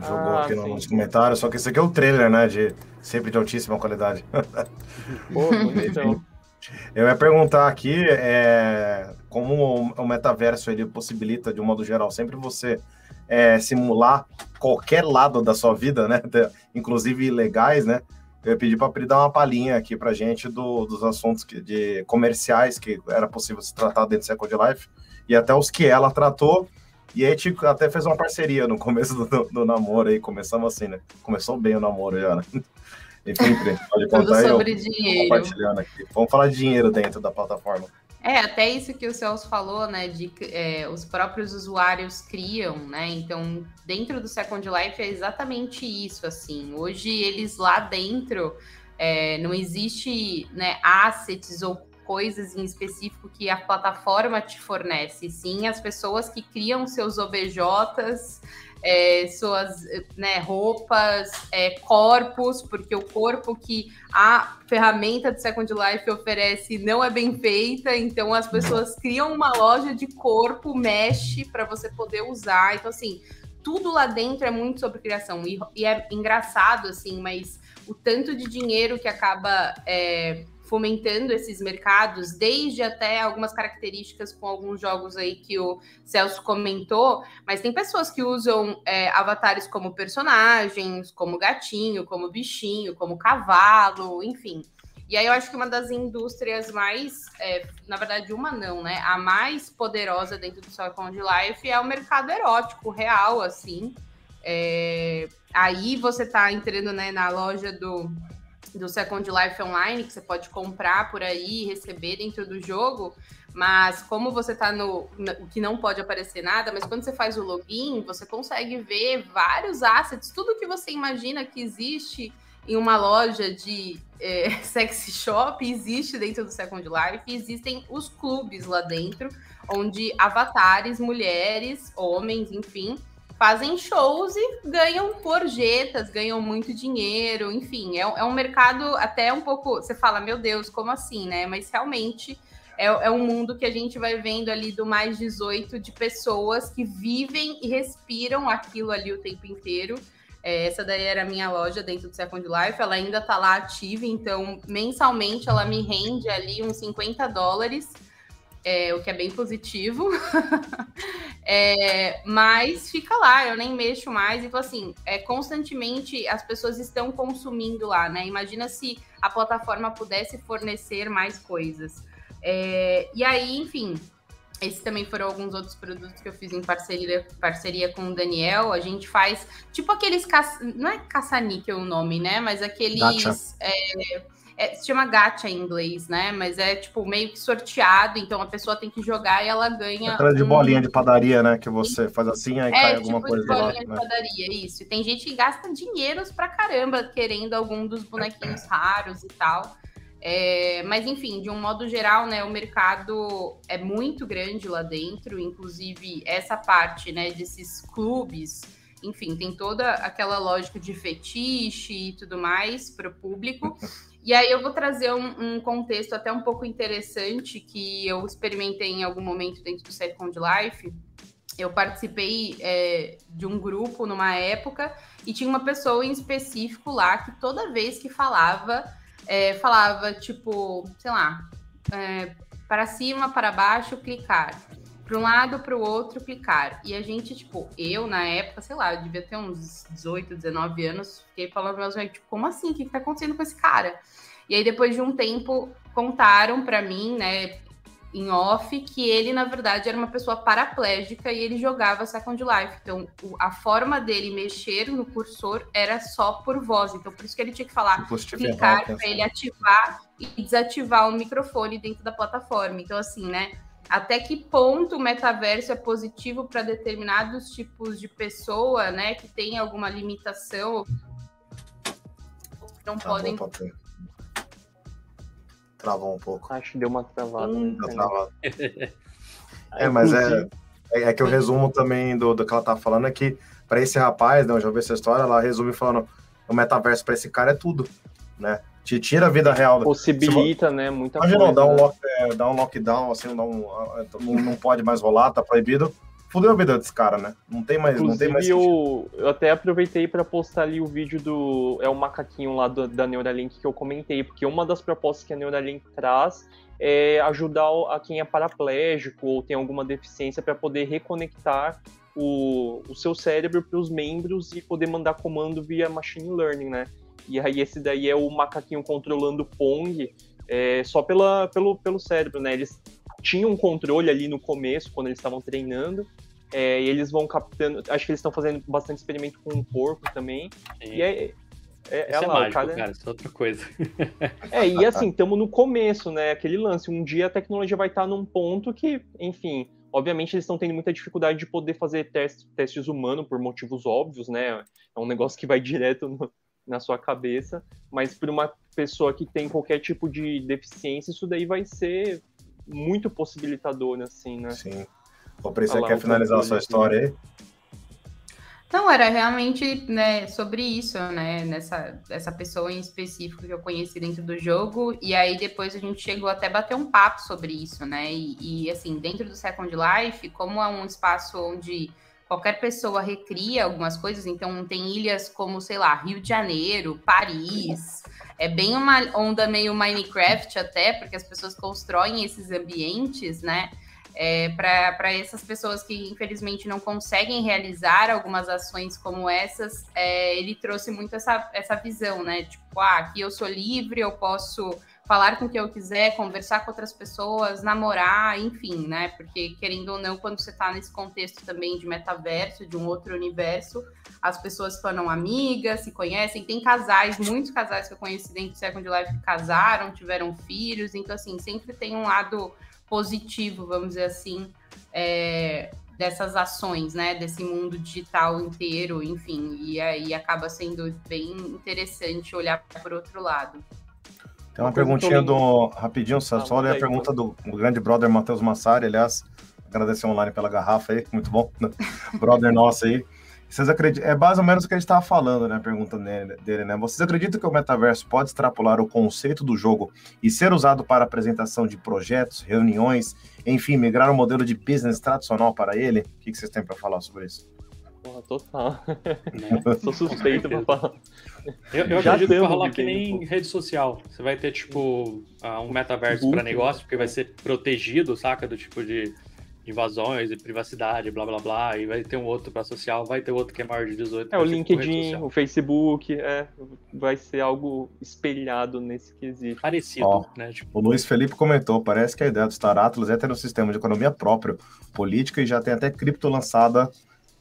Jogou ah, aqui sim. nos comentários, só que esse aqui é o trailer, né? De, sempre de altíssima qualidade. <laughs> Pô, então. Eu ia perguntar aqui é, como o metaverso ele possibilita, de um modo geral, sempre você é, simular qualquer lado da sua vida, né? <laughs> Inclusive legais, né? Eu ia pedir para Pri dar uma palhinha aqui para gente do, dos assuntos que, de comerciais que era possível se tratar dentro do Second Life e até os que ela tratou. E aí, tipo, até fez uma parceria no começo do, do, namoro aí. Começamos assim, né? Começou bem o namoro já, né? <laughs> Enfim, pode contar Tudo sobre aí, dinheiro. Compartilhando aqui. Vamos falar de dinheiro dentro da plataforma. É, até isso que o Celso falou, né? De é, os próprios usuários criam, né? Então, dentro do Second Life é exatamente isso, assim. Hoje eles lá dentro é, não existe né, assets ou coisas em específico que a plataforma te fornece, sim as pessoas que criam seus OBJs, é, suas né, roupas, é, corpos, porque o corpo que a ferramenta de Second Life oferece não é bem feita, então as pessoas criam uma loja de corpo mesh para você poder usar. Então, assim, tudo lá dentro é muito sobre criação. E, e é engraçado, assim, mas o tanto de dinheiro que acaba. É, fomentando esses mercados, desde até algumas características com alguns jogos aí que o Celso comentou, mas tem pessoas que usam é, avatares como personagens, como gatinho, como bichinho, como cavalo, enfim. E aí eu acho que uma das indústrias mais, é, na verdade, uma não, né? A mais poderosa dentro do Second Life é o mercado erótico real, assim. É, aí você tá entrando né, na loja do do Second Life Online, que você pode comprar por aí e receber dentro do jogo, mas como você está no, no, que não pode aparecer nada, mas quando você faz o login, você consegue ver vários assets, tudo que você imagina que existe em uma loja de <laughs> é, sexy shop existe dentro do Second Life, existem os clubes lá dentro, onde avatares, mulheres, homens, enfim, fazem shows e ganham gorjetas, ganham muito dinheiro, enfim, é, é, um mercado até um pouco. Você fala, meu Deus, como assim, né? Mas realmente é, é um mundo que a gente vai vendo ali do mais 18 de pessoas que vivem e respiram aquilo ali o tempo inteiro. É, essa daí era a minha loja dentro do Second Life, ela ainda tá lá ativa, então mensalmente ela me rende ali uns 50 dólares é, o que é bem positivo. <laughs> é, mas fica lá, eu nem mexo mais. E assim, é, constantemente as pessoas estão consumindo lá, né? Imagina se a plataforma pudesse fornecer mais coisas. É, e aí, enfim, esses também foram alguns outros produtos que eu fiz em parceria, parceria com o Daniel. A gente faz tipo aqueles. Ca... Não é caça-níquel o nome, né? Mas aqueles. É, é, se chama gacha em inglês, né? Mas é tipo meio que sorteado, então a pessoa tem que jogar e ela ganha. Aquela de um... bolinha de padaria, né? Que você faz assim, aí é, cai tipo alguma coisa de bolinha lá. de né? padaria, isso. E tem gente que gasta dinheiros pra caramba querendo algum dos bonequinhos raros e tal. É, mas enfim, de um modo geral, né, o mercado é muito grande lá dentro, inclusive essa parte, né, desses clubes, enfim, tem toda aquela lógica de fetiche e tudo mais para o público. <laughs> E aí eu vou trazer um, um, contexto até um pouco interessante que eu experimentei em algum momento dentro do Second Life, eu participei é, de um grupo numa época e tinha uma pessoa em específico lá que toda vez que falava, é, falava tipo, sei lá, é, para cima, para baixo, clicar. Para um lado, para o outro, clicar. E a gente, tipo, eu na época, sei lá, eu devia ter uns 18, 19 anos, fiquei falando meus amigos, tipo, como assim? O que, está acontecendo com esse cara? E aí, depois de um tempo, contaram para mim, né, em off, que ele, na verdade, era uma pessoa paraplégica e ele jogava Second Life. Então, o, a forma dele mexer no cursor era só por voz. Então, por isso que ele tinha que falar, clicar para ele ativar e desativar o microfone dentro da plataforma. Então, assim, né? Até que ponto o metaverso é positivo para determinados tipos de pessoa, né? Que tem alguma limitação. Não tá podem. Travou um pouco. Acho que deu uma travada. Hum, <laughs> é, mas é, é, é, que o resumo também do, do que ela tá falando é que para esse rapaz, né, eu já ouvi essa história, ela resume falando o metaverso para esse cara é tudo, né? Te tira a vida real. Possibilita, né? Muita Imagina, coisa. Dá um, lock, é, dá um lockdown, assim, dá um, não, não pode mais rolar, tá proibido fudeu a vida desse cara, né? Não tem mais, Inclusive, não tem mais eu, eu até aproveitei para postar ali o vídeo do é o macaquinho lá do, da Neuralink que eu comentei, porque uma das propostas que a Neuralink traz é ajudar a quem é paraplégico ou tem alguma deficiência para poder reconectar o, o seu cérebro para os membros e poder mandar comando via machine learning, né? E aí esse daí é o macaquinho controlando o Pong é, só pela, pelo, pelo cérebro, né? Eles tinham um controle ali no começo, quando eles estavam treinando, é, e eles vão captando. Acho que eles estão fazendo bastante experimento com o porco também. Sim. E é. É, é, é lá, mágico, cara... cara, isso é outra coisa. <laughs> é, e assim, estamos no começo, né? Aquele lance. Um dia a tecnologia vai estar num ponto que, enfim, obviamente eles estão tendo muita dificuldade de poder fazer testes, testes humanos por motivos óbvios, né? É um negócio que vai direto no, na sua cabeça, mas para uma pessoa que tem qualquer tipo de deficiência, isso daí vai ser muito possibilitador, assim, né? Sim. Ô, Pri, você quer finalizar a sua história aí? Não, era realmente né, sobre isso, né? Nessa essa pessoa em específico que eu conheci dentro do jogo. E aí depois a gente chegou até a bater um papo sobre isso, né? E, e assim, dentro do Second Life, como é um espaço onde qualquer pessoa recria algumas coisas, então tem ilhas como, sei lá, Rio de Janeiro, Paris. É bem uma onda meio Minecraft até, porque as pessoas constroem esses ambientes, né? é, para essas pessoas que infelizmente não conseguem realizar algumas ações como essas, é, ele trouxe muito essa, essa visão, né? Tipo, ah, aqui eu sou livre, eu posso falar com quem eu quiser, conversar com outras pessoas, namorar, enfim, né? Porque, querendo ou não, quando você está nesse contexto também de metaverso, de um outro universo, as pessoas tornam amigas, se conhecem. Tem casais, muitos casais que eu conheci dentro do Second Life casaram, tiveram filhos, então, assim, sempre tem um lado positivo, vamos dizer assim, é, dessas ações, né, desse mundo digital inteiro, enfim, e aí acaba sendo bem interessante olhar por outro lado. Tem uma, uma perguntinha do. Rapidinho, só, só ler a pergunta do, do grande brother Matheus Massari, aliás, agradecer online pela garrafa aí, <laughs> muito bom. brother nosso aí. Vocês acreditam? É mais ou menos o que a gente estava falando, né? A pergunta dele, né? Vocês acreditam que o metaverso pode extrapolar o conceito do jogo e ser usado para apresentação de projetos, reuniões, enfim, migrar o um modelo de business tradicional para ele? O que vocês têm para falar sobre isso? Porra, total. Né? <laughs> Sou suspeito para falar. Eu, eu acredito que vai rolar que nem rede social. Você vai ter, tipo, ah, um metaverso para negócio, porque vai ser protegido, saca? Do tipo de invasões e privacidade, blá blá blá, e vai ter um outro para social, vai ter outro que é maior de 18. É, o LinkedIn, o Facebook, é, vai ser algo espelhado nesse quesito. Parecido, Ó, né? Tipo... O Luiz Felipe comentou, parece que a ideia do Star Atlas é ter um sistema de economia próprio, política, e já tem até cripto lançada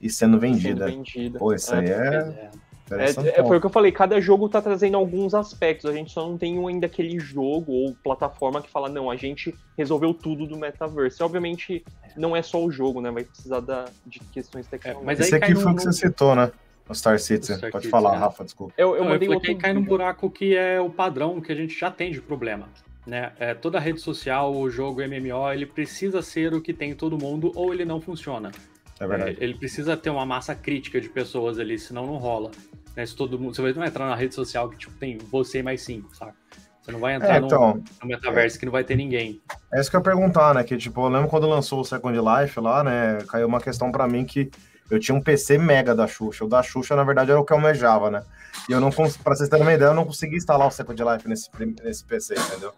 e sendo vendida. Sendo vendida. Pô, isso é, aí é... é. É, é, foi o que eu falei, cada jogo tá trazendo alguns aspectos. A gente só não tem ainda aquele jogo ou plataforma que fala, não, a gente resolveu tudo do metaverso. E, obviamente, não é só o jogo, né? Vai precisar da, de questões tecnológicas. É, mas Esse aqui foi o que você citou, né? O Star Citizen. Star Pode falar, é. Rafa, desculpa. Eu, eu não, mandei eu outro... cai num buraco que é o padrão que a gente já tem de problema. Né? É, toda rede social, o jogo MMO, ele precisa ser o que tem todo mundo ou ele não funciona. É verdade. É, ele precisa ter uma massa crítica de pessoas ali, senão não rola. Né? Se todo mundo, você vai entrar na rede social que tipo, tem você mais cinco, sabe? Você não vai entrar É, então. no, metaverso que não vai ter ninguém. É isso que eu ia perguntar, né? Que, tipo, eu lembro quando lançou o Second Life lá, né? Caiu uma questão pra mim que eu tinha um PC mega da Xuxa. O da Xuxa, na verdade, era o que eu almejava, né? E eu não consegui, pra vocês terem uma ideia, eu não consegui instalar o Second Life nesse, nesse PC, entendeu?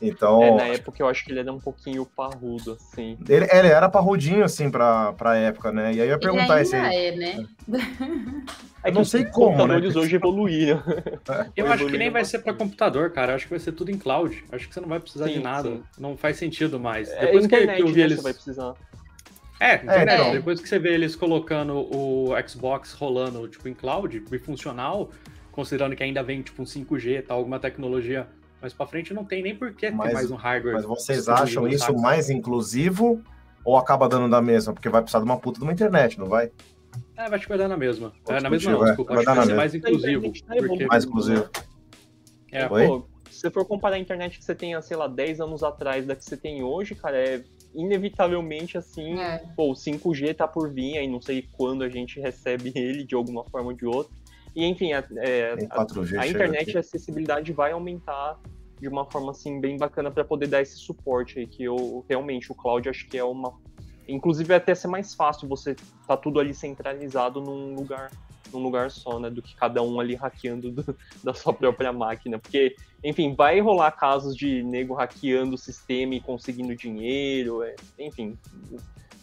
Então, É, na época eu acho que ele era um pouquinho parrudo, assim. ele, ele era parrudinho, assim, pra, pra época, né? E aí eu ia perguntar aí. é, né? É Eu não sei os como, né? computadores hoje evoluíram. <laughs> Eu acho que nem vai ser para computador, cara. Eu acho que vai ser tudo em cloud. Acho que você não vai precisar de Sim, nada. sim. Não faz sentido mais. É, Depois que, internet, que eu vi né, eles. você vai precisar. É, internet. então. Depois que você vê eles colocando o Xbox rolando tipo em cloud e funcional, considerando que ainda vem tipo um 5G, tal, alguma tecnologia mais para frente, não tem nem por que ter Mas- mais um hardware. Mas vocês acham isso sabe? mais inclusivo ou acaba dando da mesma? Porque vai precisar de uma puta de uma internet, não vai? É, vai te dar na mesma. É, na mesma não, vai. desculpa. Vai Acho que vai ser mais mesma. inclusivo. Tá Porque. Mais inclusivo. é, Oi? Pô, se você for comparar a internet que você tem, sei lá, 10 anos atrás da que você tem hoje, cara, é inevitavelmente assim, É. pô, o 5G tá por vir, aí não sei quando a gente recebe <laughs> ele de alguma forma ou de outra. E enfim, a, é, a- 4G a internet e a acessibilidade vai aumentar de uma forma assim bem bacana para poder dar esse suporte aí que eu realmente o cloud acho que é uma inclusive até ser mais fácil você tá tudo ali centralizado num lugar num lugar só, né, do que cada um ali hackeando do- <laughs> da sua própria máquina, porque enfim, vai rolar casos de nego hackeando o sistema e conseguindo dinheiro, é, enfim,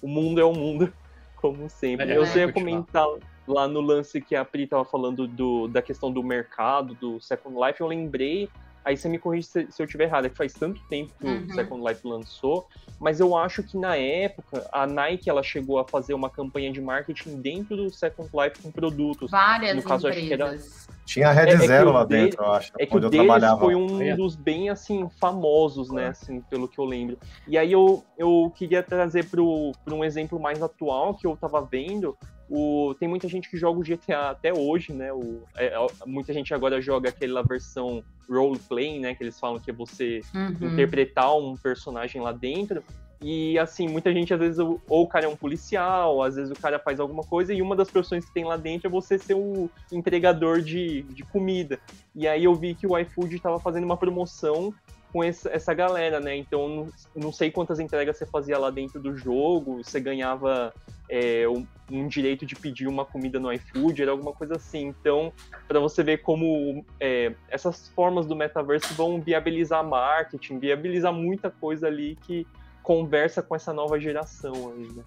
o mundo é o mundo <laughs> como sempre. É, eu é, ia comentar lá no lance que a Pri tava falando do, da questão do mercado, do Second Life, eu lembrei, aí você me corrige se, se eu estiver errado, é que faz tanto tempo que Uhum. o Second Life lançou, mas eu acho que na época a Nike ela chegou a fazer uma campanha de marketing dentro do Second Life com produtos. Várias No caso, acho que era- empresas. Tinha a Red É- é que Zero o lá dele- dentro, eu acho, É que onde o eu trabalhava. foi um É. dos bem, assim, famosos, né, assim, pelo que eu lembro. E aí eu, eu queria trazer para um exemplo mais atual que eu tava vendo, o, tem muita gente que joga o GTA até hoje, né, o, é, é, muita gente agora joga aquela versão roleplay, né, que eles falam que é você Uhum. interpretar um personagem lá dentro. E assim, muita gente, às vezes, ou ou o cara é um policial, às vezes o cara faz alguma coisa, e uma das profissões que tem lá dentro é você ser o entregador de, de comida. E aí eu vi que o iFood estava fazendo uma promoção com essa, galera, né? Então, não, não sei quantas entregas você fazia lá dentro do jogo, você ganhava é, um, um direito de pedir uma comida no iFood, era alguma coisa assim. Então, para você ver como é, essas formas do metaverso vão viabilizar marketing, viabilizar muita coisa ali que conversa com essa nova geração aí, né?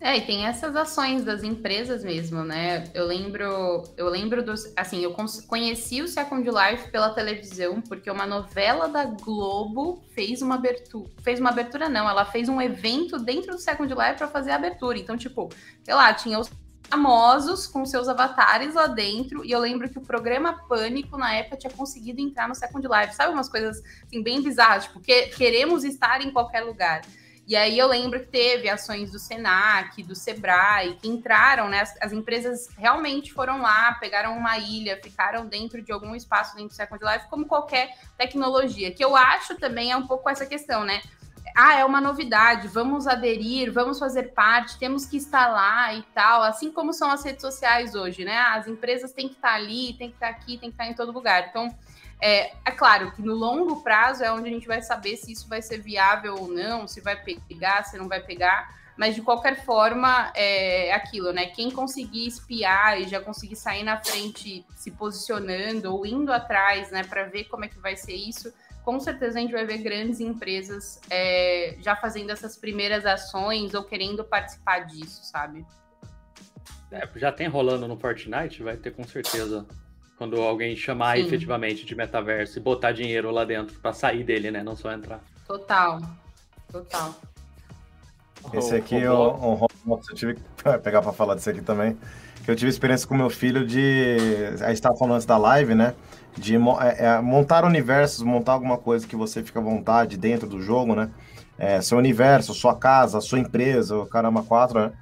É, e tem essas ações das empresas mesmo, né? Eu lembro, eu lembro dos, assim, eu conheci o Second Life pela televisão porque uma novela da Globo fez uma abertura, fez uma abertura não, ela fez um evento dentro do Second Life para fazer a abertura. Então, tipo, sei lá, tinha os famosos com seus avatares lá dentro e eu lembro que o programa Pânico na época tinha conseguido entrar no Second Life. Sabe umas coisas assim bem bizarras, tipo, que queremos estar em qualquer lugar. E aí eu lembro que teve ações do Senac, do Sebrae, que entraram, né? As, as empresas realmente foram lá, pegaram uma ilha, ficaram dentro de algum espaço dentro do Second Life, como qualquer tecnologia. Que eu acho também é um pouco essa questão, né? Ah, é uma novidade, vamos aderir, vamos fazer parte, temos que estar lá e tal, assim como são as redes sociais hoje, né? As empresas têm que estar ali, têm que estar aqui, têm que estar em todo lugar. Então, é, é, claro que no longo prazo é onde a gente vai saber se isso vai ser viável ou não, se vai pegar, se não vai pegar. Mas de qualquer forma, é aquilo, né? Quem conseguir espiar e já conseguir sair na frente, se posicionando ou indo atrás, né, para ver como é que vai ser isso, com certeza a gente vai ver grandes empresas é, já fazendo essas primeiras ações ou querendo participar disso, sabe? É, já tem rolando no Fortnite, vai ter com certeza. Quando alguém chamar Sim. efetivamente de metaverso e botar dinheiro lá dentro pra sair dele, né? Não só entrar. Total. Total. Esse aqui é um Roblox, eu tive que <laughs> pegar para falar disso aqui também. Que eu tive experiência com meu filho de. A gente estava falando antes da live, né? De é, é, montar universos, montar alguma coisa que você fica à vontade dentro do jogo, né? É, seu universo, sua casa, sua empresa, o caramba, quatro, né?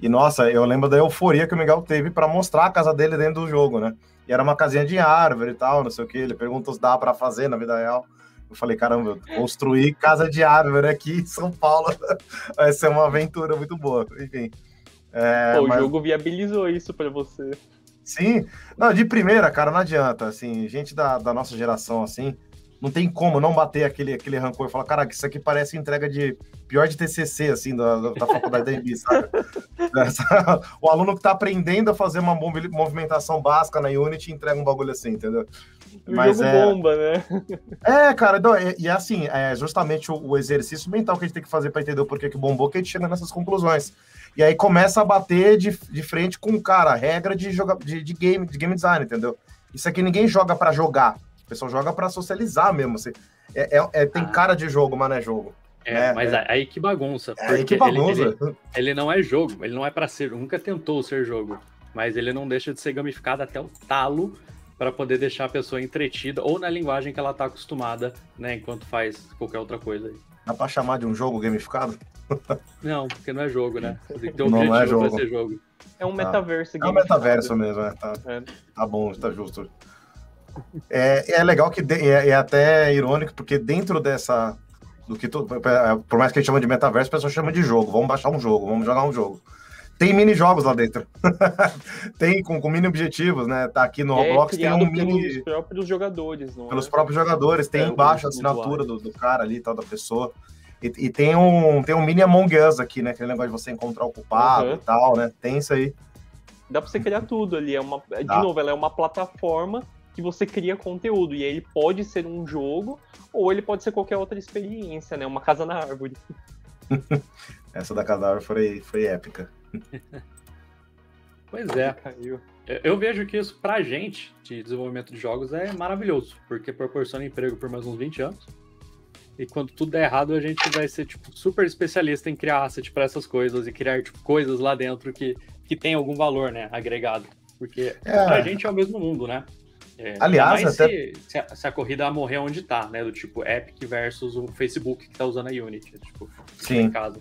E nossa, eu lembro da euforia que o Miguel teve para mostrar a casa dele dentro do jogo, né? E era uma casinha de árvore e tal, não sei o que. Ele perguntou se dá para fazer na vida real. Eu falei, caramba, eu construir casa de árvore aqui em São Paulo <laughs> vai ser uma aventura muito boa. Enfim. É, Pô, o mas- jogo viabilizou isso pra você. Sim. Não, de primeira, cara, não adianta. Assim, gente da, da nossa geração, assim, não tem como não bater aquele, aquele rancor e falar, caraca, isso aqui parece entrega de pior de TCC, assim, da, da faculdade da EMB, sabe? o aluno que tá aprendendo a fazer uma movimentação básica na Unity entrega um bagulho assim, entendeu? O Mas é... bomba, né? É, cara, não, e, e assim, é justamente o, o, exercício mental que a gente tem que fazer para entender o porquê que bombou, que a gente chega nessas conclusões. E aí começa a bater de, de frente com, cara, regra de, joga, de, de game, de game design, entendeu? Isso aqui ninguém joga para jogar. O pessoal joga para socializar mesmo. Assim. É, é, é, tem ah. cara de jogo, mas não é jogo. É, é mas é. aí que bagunça. É, aí que bagunça. Ele, ele, ele, não é jogo, ele não é para ser, nunca tentou ser jogo. Mas ele não deixa de ser gamificado até o talo para poder deixar a pessoa entretida ou na linguagem que ela está acostumada, né, enquanto faz qualquer outra coisa. Dá para chamar de um jogo gamificado? <laughs> Não, porque não é jogo, né? Tem que ter um não, não é jogo. ser jogo. É um tá. metaverso. É um metaverso mesmo, é. Tá, é. tá bom, tá justo. É, é legal que é, é, até irônico, porque dentro dessa. Do que tu, por mais que a gente chama de metaverso, a pessoa chama de jogo. Vamos baixar um jogo, vamos jogar um jogo. Tem mini jogos lá dentro. <laughs> tem com, com, mini objetivos, né? Tá aqui no é, Roblox, tem um mini. Pelos próprios jogadores, não Pelos é? próprios jogadores. Tem é, embaixo a assinatura do, do, cara ali, tal, da pessoa. E, e, tem, um, tem um mini Among Us aqui, né? Aquele negócio de você encontrar o culpado uhum. e tal, né? Tem isso aí. Dá pra você criar tudo ali. É uma, de novo, ela é uma plataforma que você cria conteúdo. E aí ele pode ser um jogo, ou ele pode ser qualquer outra experiência, né? Uma casa na árvore. <laughs> Essa da casa na árvore foi, foi épica. <laughs> pois é. Eu vejo que isso, pra gente, de desenvolvimento de jogos, é maravilhoso, porque proporciona emprego por mais uns 20 anos. E quando tudo der errado, a gente vai ser, tipo, super especialista em criar asset para essas coisas e criar, tipo, coisas lá dentro que, que tem algum valor, né, agregado. Porque é. pra gente é o mesmo mundo, né? É, Aliás, até... se, se, a, se, a, corrida morrer onde tá, né? Do tipo Epic versus o Facebook que tá usando a Unity. Tipo, Sim. Em casa.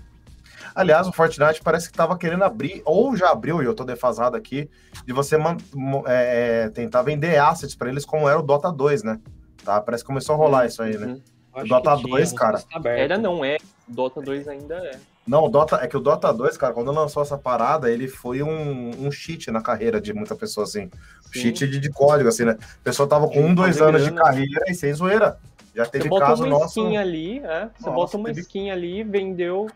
Aliás, o Fortnite parece que tava querendo abrir, ou já abriu, e eu tô defasado aqui, de você é, é, tentar vender assets para eles como era o Dota 2, né? Tá? Parece que começou a rolar uhum. isso aí, né? O Dota 2, cara. Era não é, Dota 2 ainda é. Não, o Dota, é que o Dota 2, cara, quando lançou essa parada, ele foi um, um cheat na carreira de muita pessoa, assim. Sim. Cheat de, de, código, assim, né? A pessoa tava com um, dois anos de carreira e sem zoeira. Já teve Você caso uma nosso. Skin ali, é? Você Nossa, bota uma teve... skin ali, vendeu.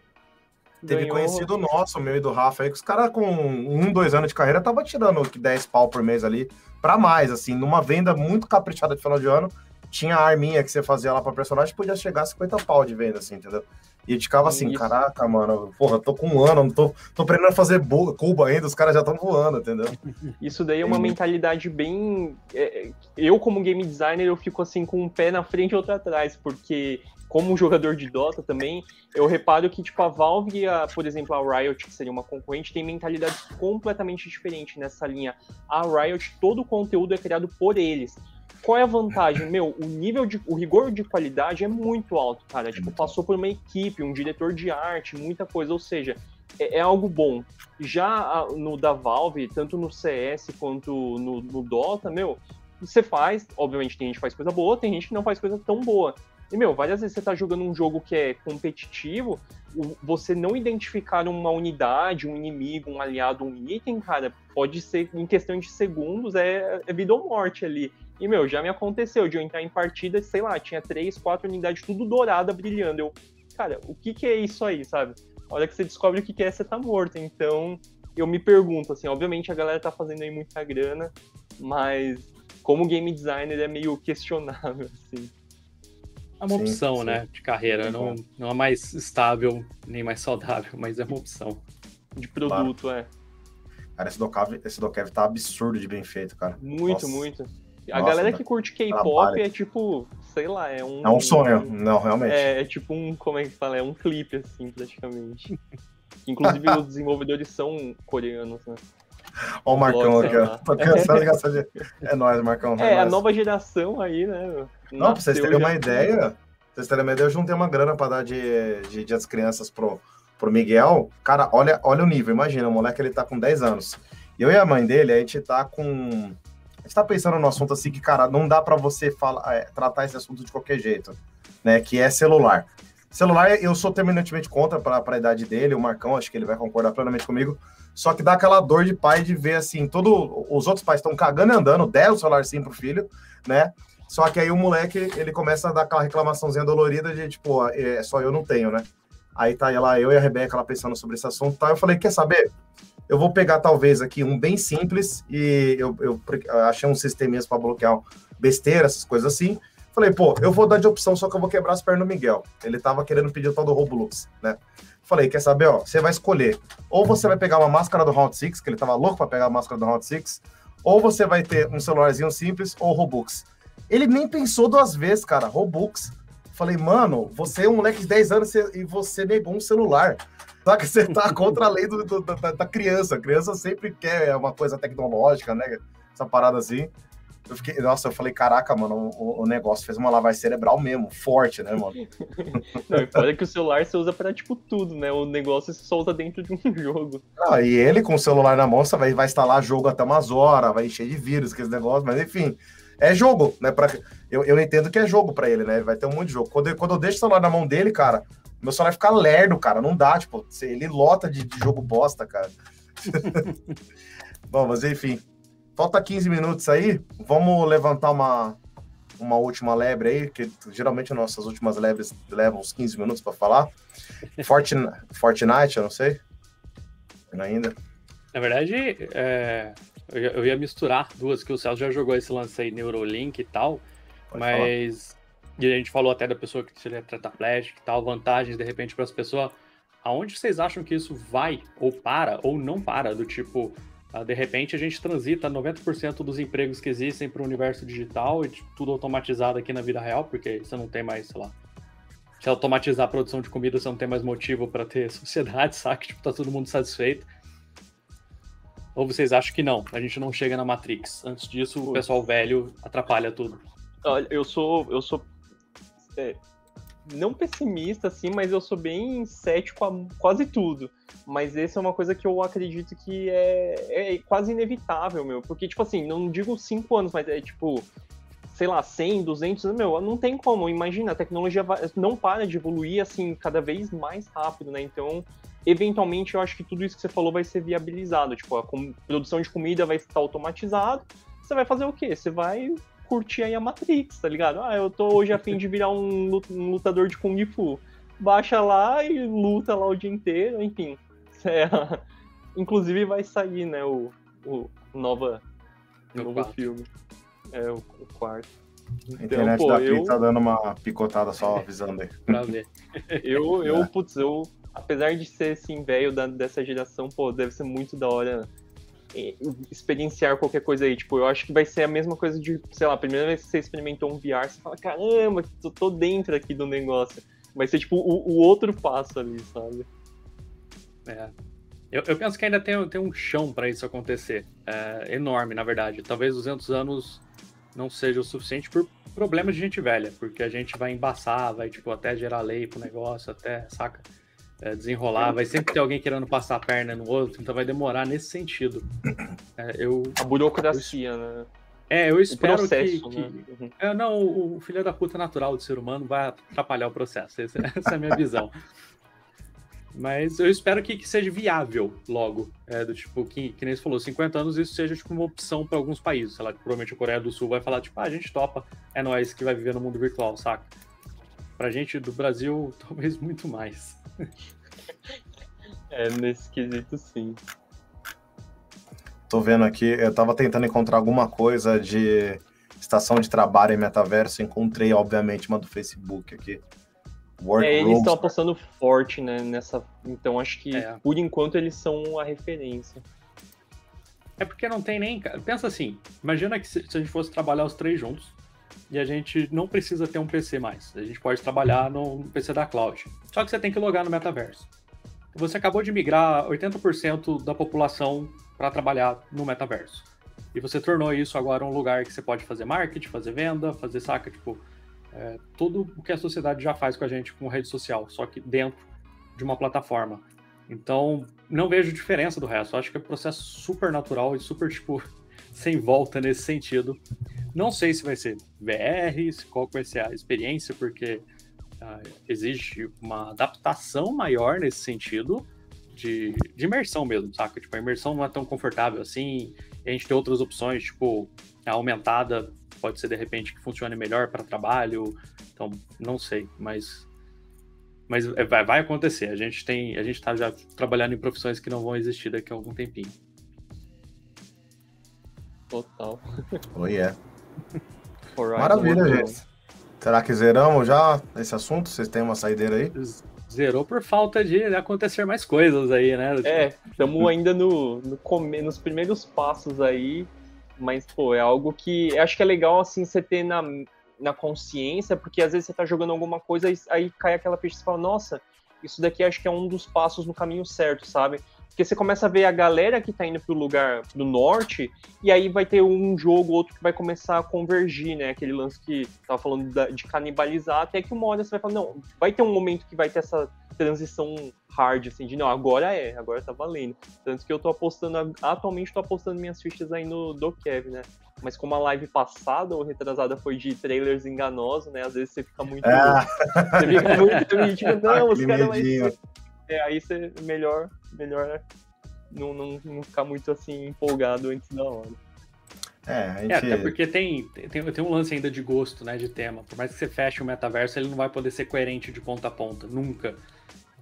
Teve ganhou... conhecido nosso, meu e do Rafa, aí, que os caras com um, dois anos de carreira tava tirando 10 pau por mês ali, pra mais, assim, numa venda muito caprichada de final de ano. Tinha a arminha que você fazia lá pra personagem, podia chegar a 50 pau de venda, assim, entendeu? E gente ficava assim, Isso. caraca, mano, porra, tô com um ano, não tô, tô aprendendo a fazer cuba ainda, os caras já estão voando, entendeu? <laughs> Isso daí é uma mentalidade bem. É, é, eu, como game designer, eu fico assim com um pé na frente e outro atrás, porque como jogador de Dota também, eu reparo que, tipo, a Valve e, a, por exemplo, a Riot, que seria uma concorrente, tem mentalidades completamente diferentes nessa linha. A Riot, todo o conteúdo é criado por eles. Qual é a vantagem? Meu, o nível de. O rigor de qualidade é muito alto, cara. Tipo, passou por uma equipe, um diretor de arte, muita coisa. Ou seja, é, é algo bom. Já no da Valve, tanto no CS quanto no, no Dota, meu, você faz. Obviamente, tem gente que faz coisa boa, tem gente que não faz coisa tão boa. E, meu, várias vezes você tá jogando um jogo que é competitivo, você não identificar uma unidade, um inimigo, um aliado, um item, cara, pode ser, em questão de segundos, é, é vida ou morte ali. E, meu, já me aconteceu de eu entrar em partida, sei lá, tinha três, quatro unidades, tudo dourada, brilhando. Eu, cara, o que que é isso aí, sabe? A hora que você descobre o que que é, você tá morto. Então, eu me pergunto, assim, obviamente a galera tá fazendo aí muita grana, mas como game designer é meio questionável, <laughs> assim. É uma sim, opção, sim. né, de carreira. Não, não é mais estável, nem mais saudável, mas é uma opção. De produto, claro. é. Cara, esse Dokev, esse Dokev tá absurdo de bem feito, cara. Muito, Nossa. muito. A Nossa, galera que curte K-pop é tipo, sei lá, é um. É um sonho, um, não, realmente. É, é, tipo um, como é que fala? É um clipe, assim, praticamente. Inclusive, <laughs> os desenvolvedores são coreanos, né? Olha o Marcão aqui, ó. Tô cansado de gastar de... É nóis, Marcão. É, é a nova geração aí, né? Não, pra vocês terem uma ideia, pra vocês terem uma ideia, eu juntei uma grana pra dar de, de Dia das Crianças pro, pro Miguel. Cara, olha, olha o nível, imagina, o moleque ele tá com 10 anos. Eu e a mãe dele, a gente tá com a gente tá pensando no assunto assim que, cara, não dá para você falar, é, tratar esse assunto de qualquer jeito, né? Que é celular. Celular, eu sou terminantemente contra para a idade dele, o Marcão, acho que ele vai concordar plenamente comigo. Só que dá aquela dor de pai de ver assim, todo, os outros pais estão cagando e andando, deram o celular sim pro filho, né? Só que aí o moleque, ele começa a dar aquela reclamaçãozinha dolorida de tipo, é só eu não tenho, né? Aí tá lá eu e a Rebeca lá pensando sobre esse assunto, tá? Eu falei, quer saber? Eu vou pegar talvez aqui um bem simples e eu, eu achei um sisteminha para bloquear besteira, essas coisas assim. Falei, pô, eu vou dar de opção, só que eu vou quebrar as pernas do Miguel. Ele tava querendo pedir o tal do Roblox, né? Falei, quer saber, ó, você vai escolher. Ou você vai pegar uma máscara do Round 6, que ele tava louco para pegar a máscara do Round 6, ou você vai ter um celularzinho simples, ou Robux. Ele nem pensou duas vezes, cara, Robux. Falei, mano, você é um moleque de 10 anos e você negou um celular. Só que você tá contra a lei do, do, da, da criança. A criança sempre quer uma coisa tecnológica, né? Essa parada assim. Eu fiquei, nossa, eu falei, caraca, mano, o, o negócio fez uma lavagem cerebral mesmo, forte, né, mano? <laughs> Não, fora que o celular você usa pra, tipo, tudo, né? O negócio só usa dentro de um <laughs> jogo. Ah, e ele com o celular na mão, vai, vai instalar jogo até umas horas, vai encher de vírus, aqueles negócios, mas enfim, é jogo, né? Pra, eu, eu entendo que é jogo pra ele, né? Ele vai ter um monte de jogo. Quando, eu, quando eu deixo o celular na mão dele, cara, meu celular fica lerdo, cara, não dá, tipo, ele lota de, de jogo bosta, cara. <laughs> Bom, mas enfim, Falta 15 minutos aí. Vamos levantar uma, uma última lebre aí, que geralmente nossas últimas lebres levam uns 15 minutos para falar. <laughs> Fortnite, Fortnite, eu não sei. Ainda. Na verdade, é, eu, ia, misturar duas, que o Celso já jogou esse lance aí, Neurolink e tal, Pode mas. E a gente falou até da pessoa que seria tetraplégica e tal, vantagens de repente para as pessoas. Aonde vocês acham que isso vai, ou para, ou não para? Do tipo, de repente a gente transita 90% dos empregos que existem para o universo digital e tudo automatizado aqui na vida real, porque você não tem mais, sei lá. Se automatizar a produção de comida, você não tem mais motivo para ter <laughs> sociedade, sabe? Tipo, tá todo mundo satisfeito. Ou vocês acham que não? A gente não chega na Matrix. Antes disso, o pessoal velho atrapalha tudo. Olha, eu sou. Eu sou. É, não pessimista, assim, mas eu sou bem cético a quase tudo. Mas essa é uma coisa que eu acredito que é, é quase inevitável, meu. Porque, tipo assim, não digo cinco anos, mas é tipo, sei lá, 100, 200, meu, não tem como. Imagina, a tecnologia não para de evoluir, assim, cada vez mais rápido, né? Então, eventualmente, eu acho que tudo isso que você falou vai ser viabilizado. Tipo, a produção de comida vai estar automatizado. Você vai fazer o quê? Você vai curtir aí a Matrix, tá ligado? Ah, eu tô hoje a fim de virar um lutador de Kung Fu. Baixa lá e luta lá o dia inteiro, enfim. <laughs> É, inclusive vai sair, né, o, o nova, o novo quarto. filme. É, o, o quarto. Então, a internet pô, daqui eu... tá dando uma picotada só avisando aí. pra ver. <laughs> Eu, eu, é. putz, eu, apesar de ser assim, velho dessa geração, pô, deve ser muito da hora experienciar qualquer coisa aí. Tipo, eu acho que vai ser a mesma coisa de, sei lá, a primeira vez que você experimentou um VR, você fala, caramba, tô, tô dentro aqui do negócio. Vai ser tipo o, o outro passo ali, sabe? É. Eu, eu, penso que ainda tem, tem um chão para isso acontecer. É, enorme, na verdade. Talvez 200 anos não seja o suficiente por problemas de gente velha, porque a gente vai embaçar, vai tipo até gerar lei pro negócio, até, saca? É, desenrolar, vai sempre ter alguém querendo passar a perna no outro, então vai demorar nesse sentido. É, eu, a burocracia, eu, né? É, eu espero processo, que. Né? que uhum. é, não, o, o filho da puta natural do ser humano vai atrapalhar o processo. Essa, <laughs> essa é a minha visão. Mas eu espero que, que seja viável logo. É, do tipo, que, que nem você falou, 50 anos isso seja tipo, uma opção para alguns países. Sei lá, provavelmente a Coreia do Sul vai falar, tipo, ah, a gente topa, é nós que vai viver no mundo virtual, saca? Pra gente do Brasil, <laughs> talvez muito mais. <laughs> É, nesse quesito, sim. Tô vendo aqui, eu tava tentando encontrar alguma coisa de estação de trabalho em metaverso, encontrei, obviamente, uma do Facebook aqui. Work é, eles estão apostando forte, né, nessa... Então, acho que, é. por enquanto, eles são a referência. É porque não tem nem... Pensa assim, imagina que se a gente fosse trabalhar os três juntos, e a gente não precisa ter um PC mais. A gente pode trabalhar no PC da cloud. Só que você tem que logar no metaverso. Você acabou de migrar 80% da população para trabalhar no metaverso. E você tornou isso agora um lugar que você pode fazer marketing, fazer venda, fazer saca, tipo, é, tudo o que a sociedade já faz com a gente com rede social, só que dentro de uma plataforma. Então, não vejo diferença do resto. Acho que é um processo super natural e super, tipo, <laughs> sem volta nesse sentido. Não sei se vai ser VR, qual vai ser a experiência, porque uh, exige uma adaptação maior nesse sentido de, de, imersão mesmo, saca? Tipo, a imersão não é tão confortável assim. a gente tem outras opções, tipo, a aumentada pode ser de repente que funcione melhor para trabalho. Então, não sei, mas mas é, vai, acontecer. A gente tem, a gente está já trabalhando em profissões que não vão existir daqui a algum tempinho. Total. Oh, yeah. Maravilha, gente. Será que zeramos já esse assunto? Vocês têm uma saideira aí? Zerou por falta de acontecer mais coisas aí, né? É, estamos ainda no, no come, nos primeiros passos aí, mas, pô, é algo que acho que é legal, assim, você ter na, na consciência, porque às vezes você tá jogando alguma coisa e aí cai aquela ficha e você fala, nossa, isso daqui acho que é um dos passos no caminho certo, sabe? Porque você começa a ver a galera que tá indo pro lugar do norte, e aí vai ter um jogo, outro que vai começar a convergir, né? Aquele lance que tava falando de canibalizar, até que uma hora você vai falar, não, vai ter um momento que vai ter essa transição hard, assim, de não, agora é, agora tá valendo. Tanto que eu tô apostando, atualmente tô apostando minhas fichas aí no Dokev, né? Mas como a live passada ou retrasada foi de trailers enganosos, né? Às vezes você fica muito. Ah. <laughs> Você fica muito <laughs> tipo, não, os caras é, aí você melhor, melhor não, não, não ficar muito assim empolgado antes da hora. É, a gente... é, até porque tem, tem, tem um lance ainda de gosto, né, de tema. Por mais que você feche o metaverso, ele não vai poder ser coerente de ponta a ponta, nunca.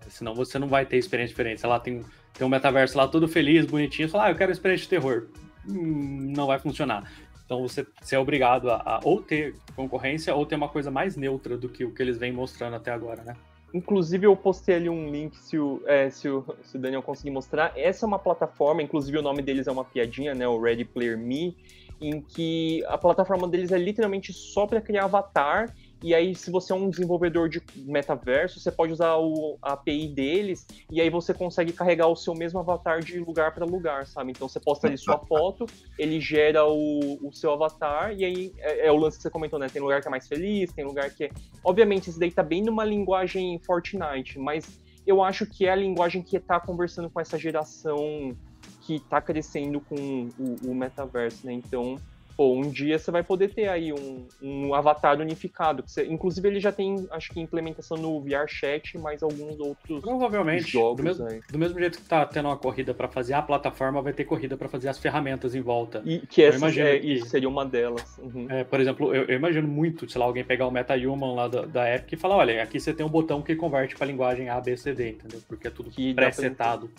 Senão você não vai ter experiência diferente. Sei lá, tem, tem um metaverso lá todo feliz, bonitinho, você fala, ah, eu quero experiência de terror. Hum, não vai funcionar. Então você, você é obrigado a, a, ou ter concorrência ou ter uma coisa mais neutra do que o que eles vêm mostrando até agora, né? Inclusive, eu postei ali um link, se o, é, se, o, se o Daniel conseguir mostrar. Essa é uma plataforma, inclusive o nome deles é uma piadinha, né? O Ready Player Me, em que a plataforma deles é literalmente só para criar avatar e aí, se você é um desenvolvedor de metaverso, você pode usar o, a API deles e aí você consegue carregar o seu mesmo avatar de lugar para lugar, sabe? Então você posta ali sua <laughs> foto, ele gera o, o seu avatar e aí é, é, o lance que você comentou, né? Tem lugar que é mais feliz, tem lugar que é. Obviamente, isso daí tá bem numa linguagem Fortnite, mas eu acho que é a linguagem que tá conversando com essa geração que tá crescendo com o, o metaverso, né? Então pô, um dia você vai poder ter aí um, um avatar unificado. Você, inclusive, ele já tem, acho que, implementação no VR Chat, mais alguns outros Provavelmente, jogos. Do mesmo, aí. do mesmo jeito que tá tendo uma corrida para fazer a plataforma, vai ter corrida para fazer as ferramentas em volta. E que essa é, que... seria uma delas. Uhum. É, por exemplo, eu, eu, imagino muito, sei lá, alguém pegar o MetaHuman lá da, da Epic e falar, olha, aqui você tem um botão que converte para linguagem A, B, C, D, entendeu? Porque é tudo pré-setado.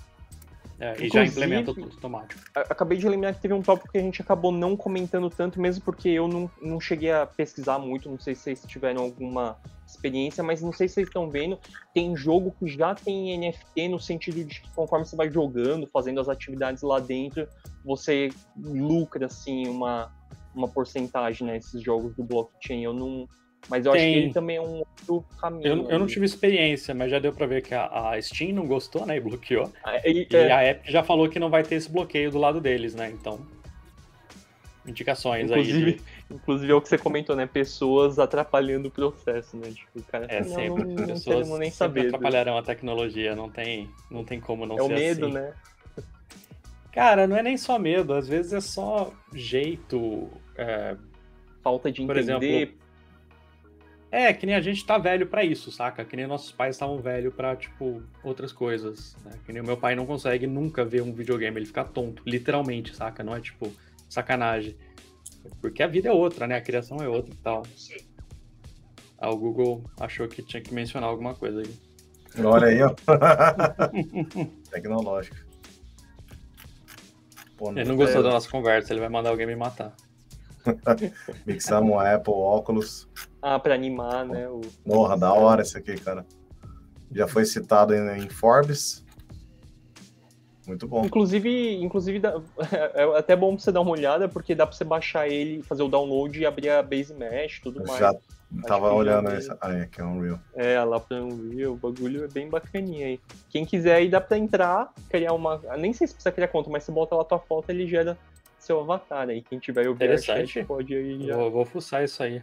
É, e já implementa tudo automático. Acabei de lembrar que teve um tópico que a gente acabou não comentando tanto, mesmo porque eu não, não cheguei a pesquisar muito, não sei se vocês tiveram alguma experiência, mas não sei se vocês estão vendo, tem jogo que já tem NFT no sentido de que conforme você vai jogando, fazendo as atividades lá dentro, você lucra, assim, uma, uma porcentagem nesses né, jogos do blockchain. Eu não, mas eu Tem. acho que ele também é um outro caminho. Eu, eu não tive experiência, mas já deu para ver que a, a, Steam não gostou, né? E bloqueou. Ah, e, e é... a Epic já falou que não vai ter esse bloqueio do lado deles, né? Então. Indicações inclusive, aí. De... Inclusive é o que você comentou, né? Pessoas atrapalhando o processo, né? Tipo, o cara é, sempre. Não, pessoas não nem saber. atrapalharão a tecnologia, não tem, não tem como não é ser É o medo, assim. né? Cara, não é nem só medo, às vezes é só jeito. É... Falta de entender. Exemplo, é, que nem a gente tá velho para isso, saca? Que nem nossos pais estavam velho para tipo, outras coisas. Né? Que nem o meu pai não consegue nunca ver um videogame, ele fica tonto, literalmente, saca? Não é tipo sacanagem. Porque a vida é outra, né? A criação é outra e tal. Ah, o Google achou que tinha que mencionar alguma coisa aí. Olha aí, ó. <laughs> Tecnológico. Pô, ele não gostou da nossa conversa, ele vai mandar alguém me matar. <laughs> Mixamos a Apple óculos. Ah, para animar, né? O... Porra, da hora esse aqui, cara. Já foi citado em, em Forbes. Muito bom. Inclusive, inclusive <laughs> é até bom você dar uma olhada, porque dá para você baixar ele, fazer o download e abrir a base mesh e tudo mais. Já tava olhando essa. Ah, é, que é Unreal. É, lá pra Unreal, o bagulho é bem bacaninha aí. Quem quiser aí dá pra entrar, criar uma. Nem sei se precisa criar conta, mas você bota lá tua foto ele gera seu avatar aí. Quem tiver o VR pode aí já. Vou, vou fuçar isso aí.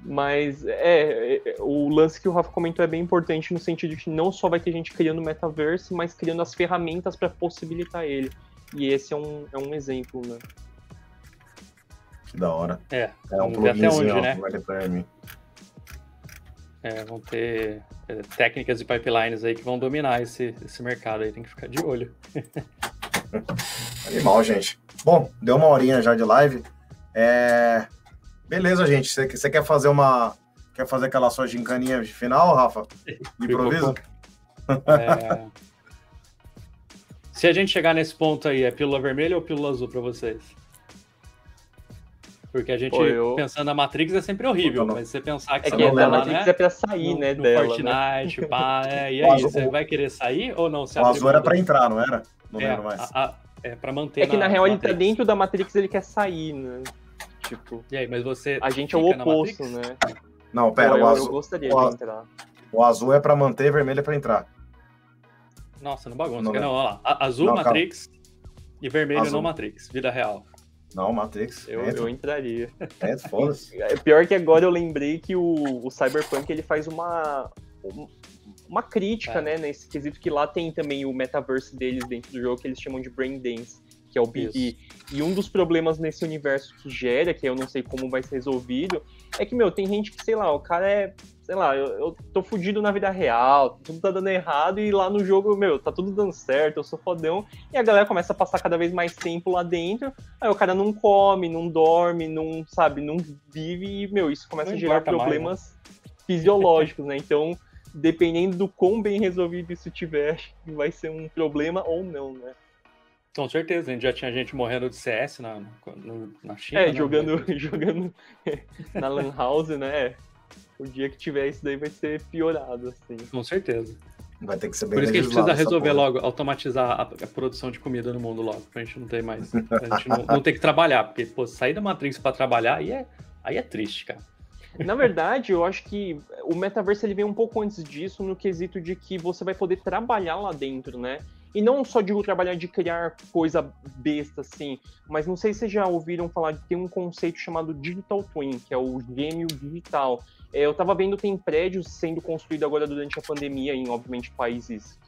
Mas é, é, o lance que o Rafa comentou é bem importante no sentido de que não só vai ter gente criando metaverse, mas criando as ferramentas para possibilitar ele. E esse é um, é um exemplo, né? Que da hora. É, é um até onde, né? É, vão ter é, técnicas e pipelines aí que vão dominar esse, esse mercado aí, tem que ficar de olho. <laughs> <laughs> Animal, gente. Bom, deu uma horinha já de live. É... Beleza, gente. Você quer fazer uma. Quer fazer aquela sua gincaninha final, Rafa? Improviso? É... Se a gente chegar nesse ponto aí, é pílula vermelha ou pílula azul para vocês? Porque a gente, Pô, eu... pensando na Matrix, é sempre horrível, mas você pensar que é você que a Matrix né? é pra sair, no, né, no dela. Fortnite, né? pá, é, e <laughs> aí, você vai querer sair ou não? Você o azul era pra entrar, não era? Não é, lembro mais. A, a, é pra manter É que na, na real Matrix. ele tá dentro da Matrix ele quer sair, né? Tipo... E aí, mas você... A gente é o oposto, né? Não, pera, Pô, eu, o azul... Eu gostaria o, de entrar. O azul é pra manter, vermelho é pra entrar. Nossa, não bagunça. Não, não, olha lá. Azul, não, Matrix calma. e vermelho azul. não Matrix. Vida real. Não, Matrix. Eu, eu entraria. É, foda-se. <laughs> É pior que agora eu lembrei que o, o Cyberpunk ele faz uma, uma crítica, é. né, nesse quesito que lá tem também o metaverse deles dentro do jogo que eles chamam de Brain Dance, que é o BD. E um dos problemas nesse universo que gera, que eu não sei como vai ser resolvido, é que, meu, tem gente que, sei lá, o cara é sei lá, eu, eu tô fudido na vida real, tudo tá dando errado e lá no jogo, meu, tá tudo dando certo, eu sou fodão. E a galera começa a passar cada vez mais tempo lá dentro, aí o cara não come, não dorme, não, sabe, não vive e, meu, isso começa não a gerar problemas mais, né? fisiológicos, né? Então, dependendo do quão bem resolvido isso tiver, vai ser um problema ou não, né? Com certeza, a gente já tinha gente morrendo de CS na, na China. É, né? jogando, <laughs> jogando na Lan House, né? o dia que tiver isso daí vai ser piorado, assim. Com certeza. Vai ter que ser bem Por isso que a gente precisa resolver logo, automatizar a, a, produção de comida no mundo logo, pra gente não ter mais. A gente não, não ter que trabalhar, porque, pô, sair da Matrix pra trabalhar aí é, aí é triste, cara. Na verdade, eu acho que o metaverso ele vem um pouco antes disso, no quesito de que você vai poder trabalhar lá dentro, né? E não só digo trabalhar de criar coisa besta, assim, mas não sei se vocês já ouviram falar de tem um conceito chamado Digital Twin, que é o gêmeo digital. É, eu estava vendo tem prédios sendo construídos agora durante a pandemia em, obviamente, países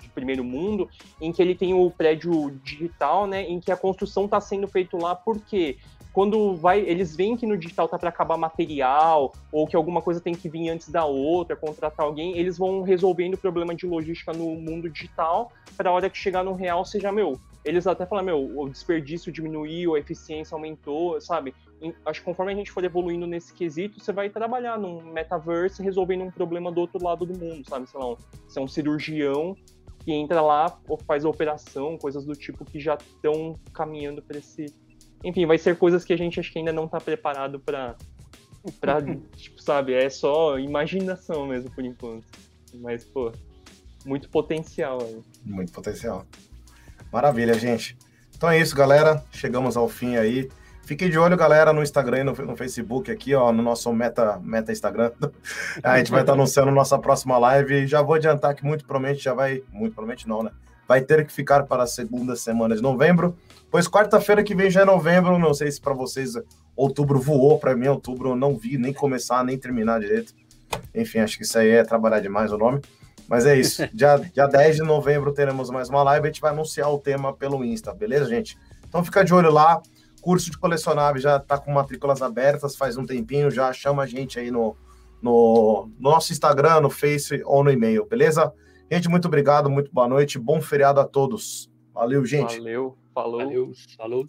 de primeiro mundo, em que ele tem o prédio digital, né, em que a construção está sendo feita lá porque quando vai, eles veem que no digital tá para acabar material ou que alguma coisa tem que vir antes da outra, contratar alguém, eles vão resolvendo o problema de logística no mundo digital para a hora que chegar no real seja meu. Eles até falam, meu, o desperdício diminuiu, a eficiência aumentou, sabe? E acho que conforme a gente for evoluindo nesse quesito, você vai trabalhar num metaverse resolvendo um problema do outro lado do mundo, sabe? Sei lá, você é um cirurgião que entra lá, faz a operação, coisas do tipo que já estão caminhando para esse enfim, vai ser coisas que a gente acho que ainda não tá preparado para <laughs> tipo, sabe, é só imaginação mesmo por enquanto. Mas, pô, muito potencial aí. Muito potencial. Maravilha, gente. Então é isso, galera. Chegamos ao fim aí. Fiquem de olho, galera, no Instagram e no, no, Facebook aqui, ó, no nosso meta, meta Instagram. <laughs> A gente vai estar anunciando nossa próxima live. Já vou adiantar que muito provavelmente já vai. Muito provavelmente não, né? Vai ter que ficar para a segunda semana de novembro. Pois quarta-feira que vem já é novembro, não sei se para vocês outubro voou, para mim outubro eu não vi nem começar, nem terminar direito. Enfim, acho que isso aí é trabalhar demais o nome. Mas é isso. <laughs> Dia, dia 10 de novembro teremos mais uma live. A gente vai anunciar o tema pelo Insta, beleza, gente? Então fica de olho lá. Curso de colecionável já está com matrículas abertas faz um tempinho. Já chama a gente aí no, no, no nosso Instagram, no Face ou no e-mail, beleza? Gente, muito obrigado, muito boa noite. Bom feriado a todos. Valeu, gente. Valeu. Falou. Valeu. Falou.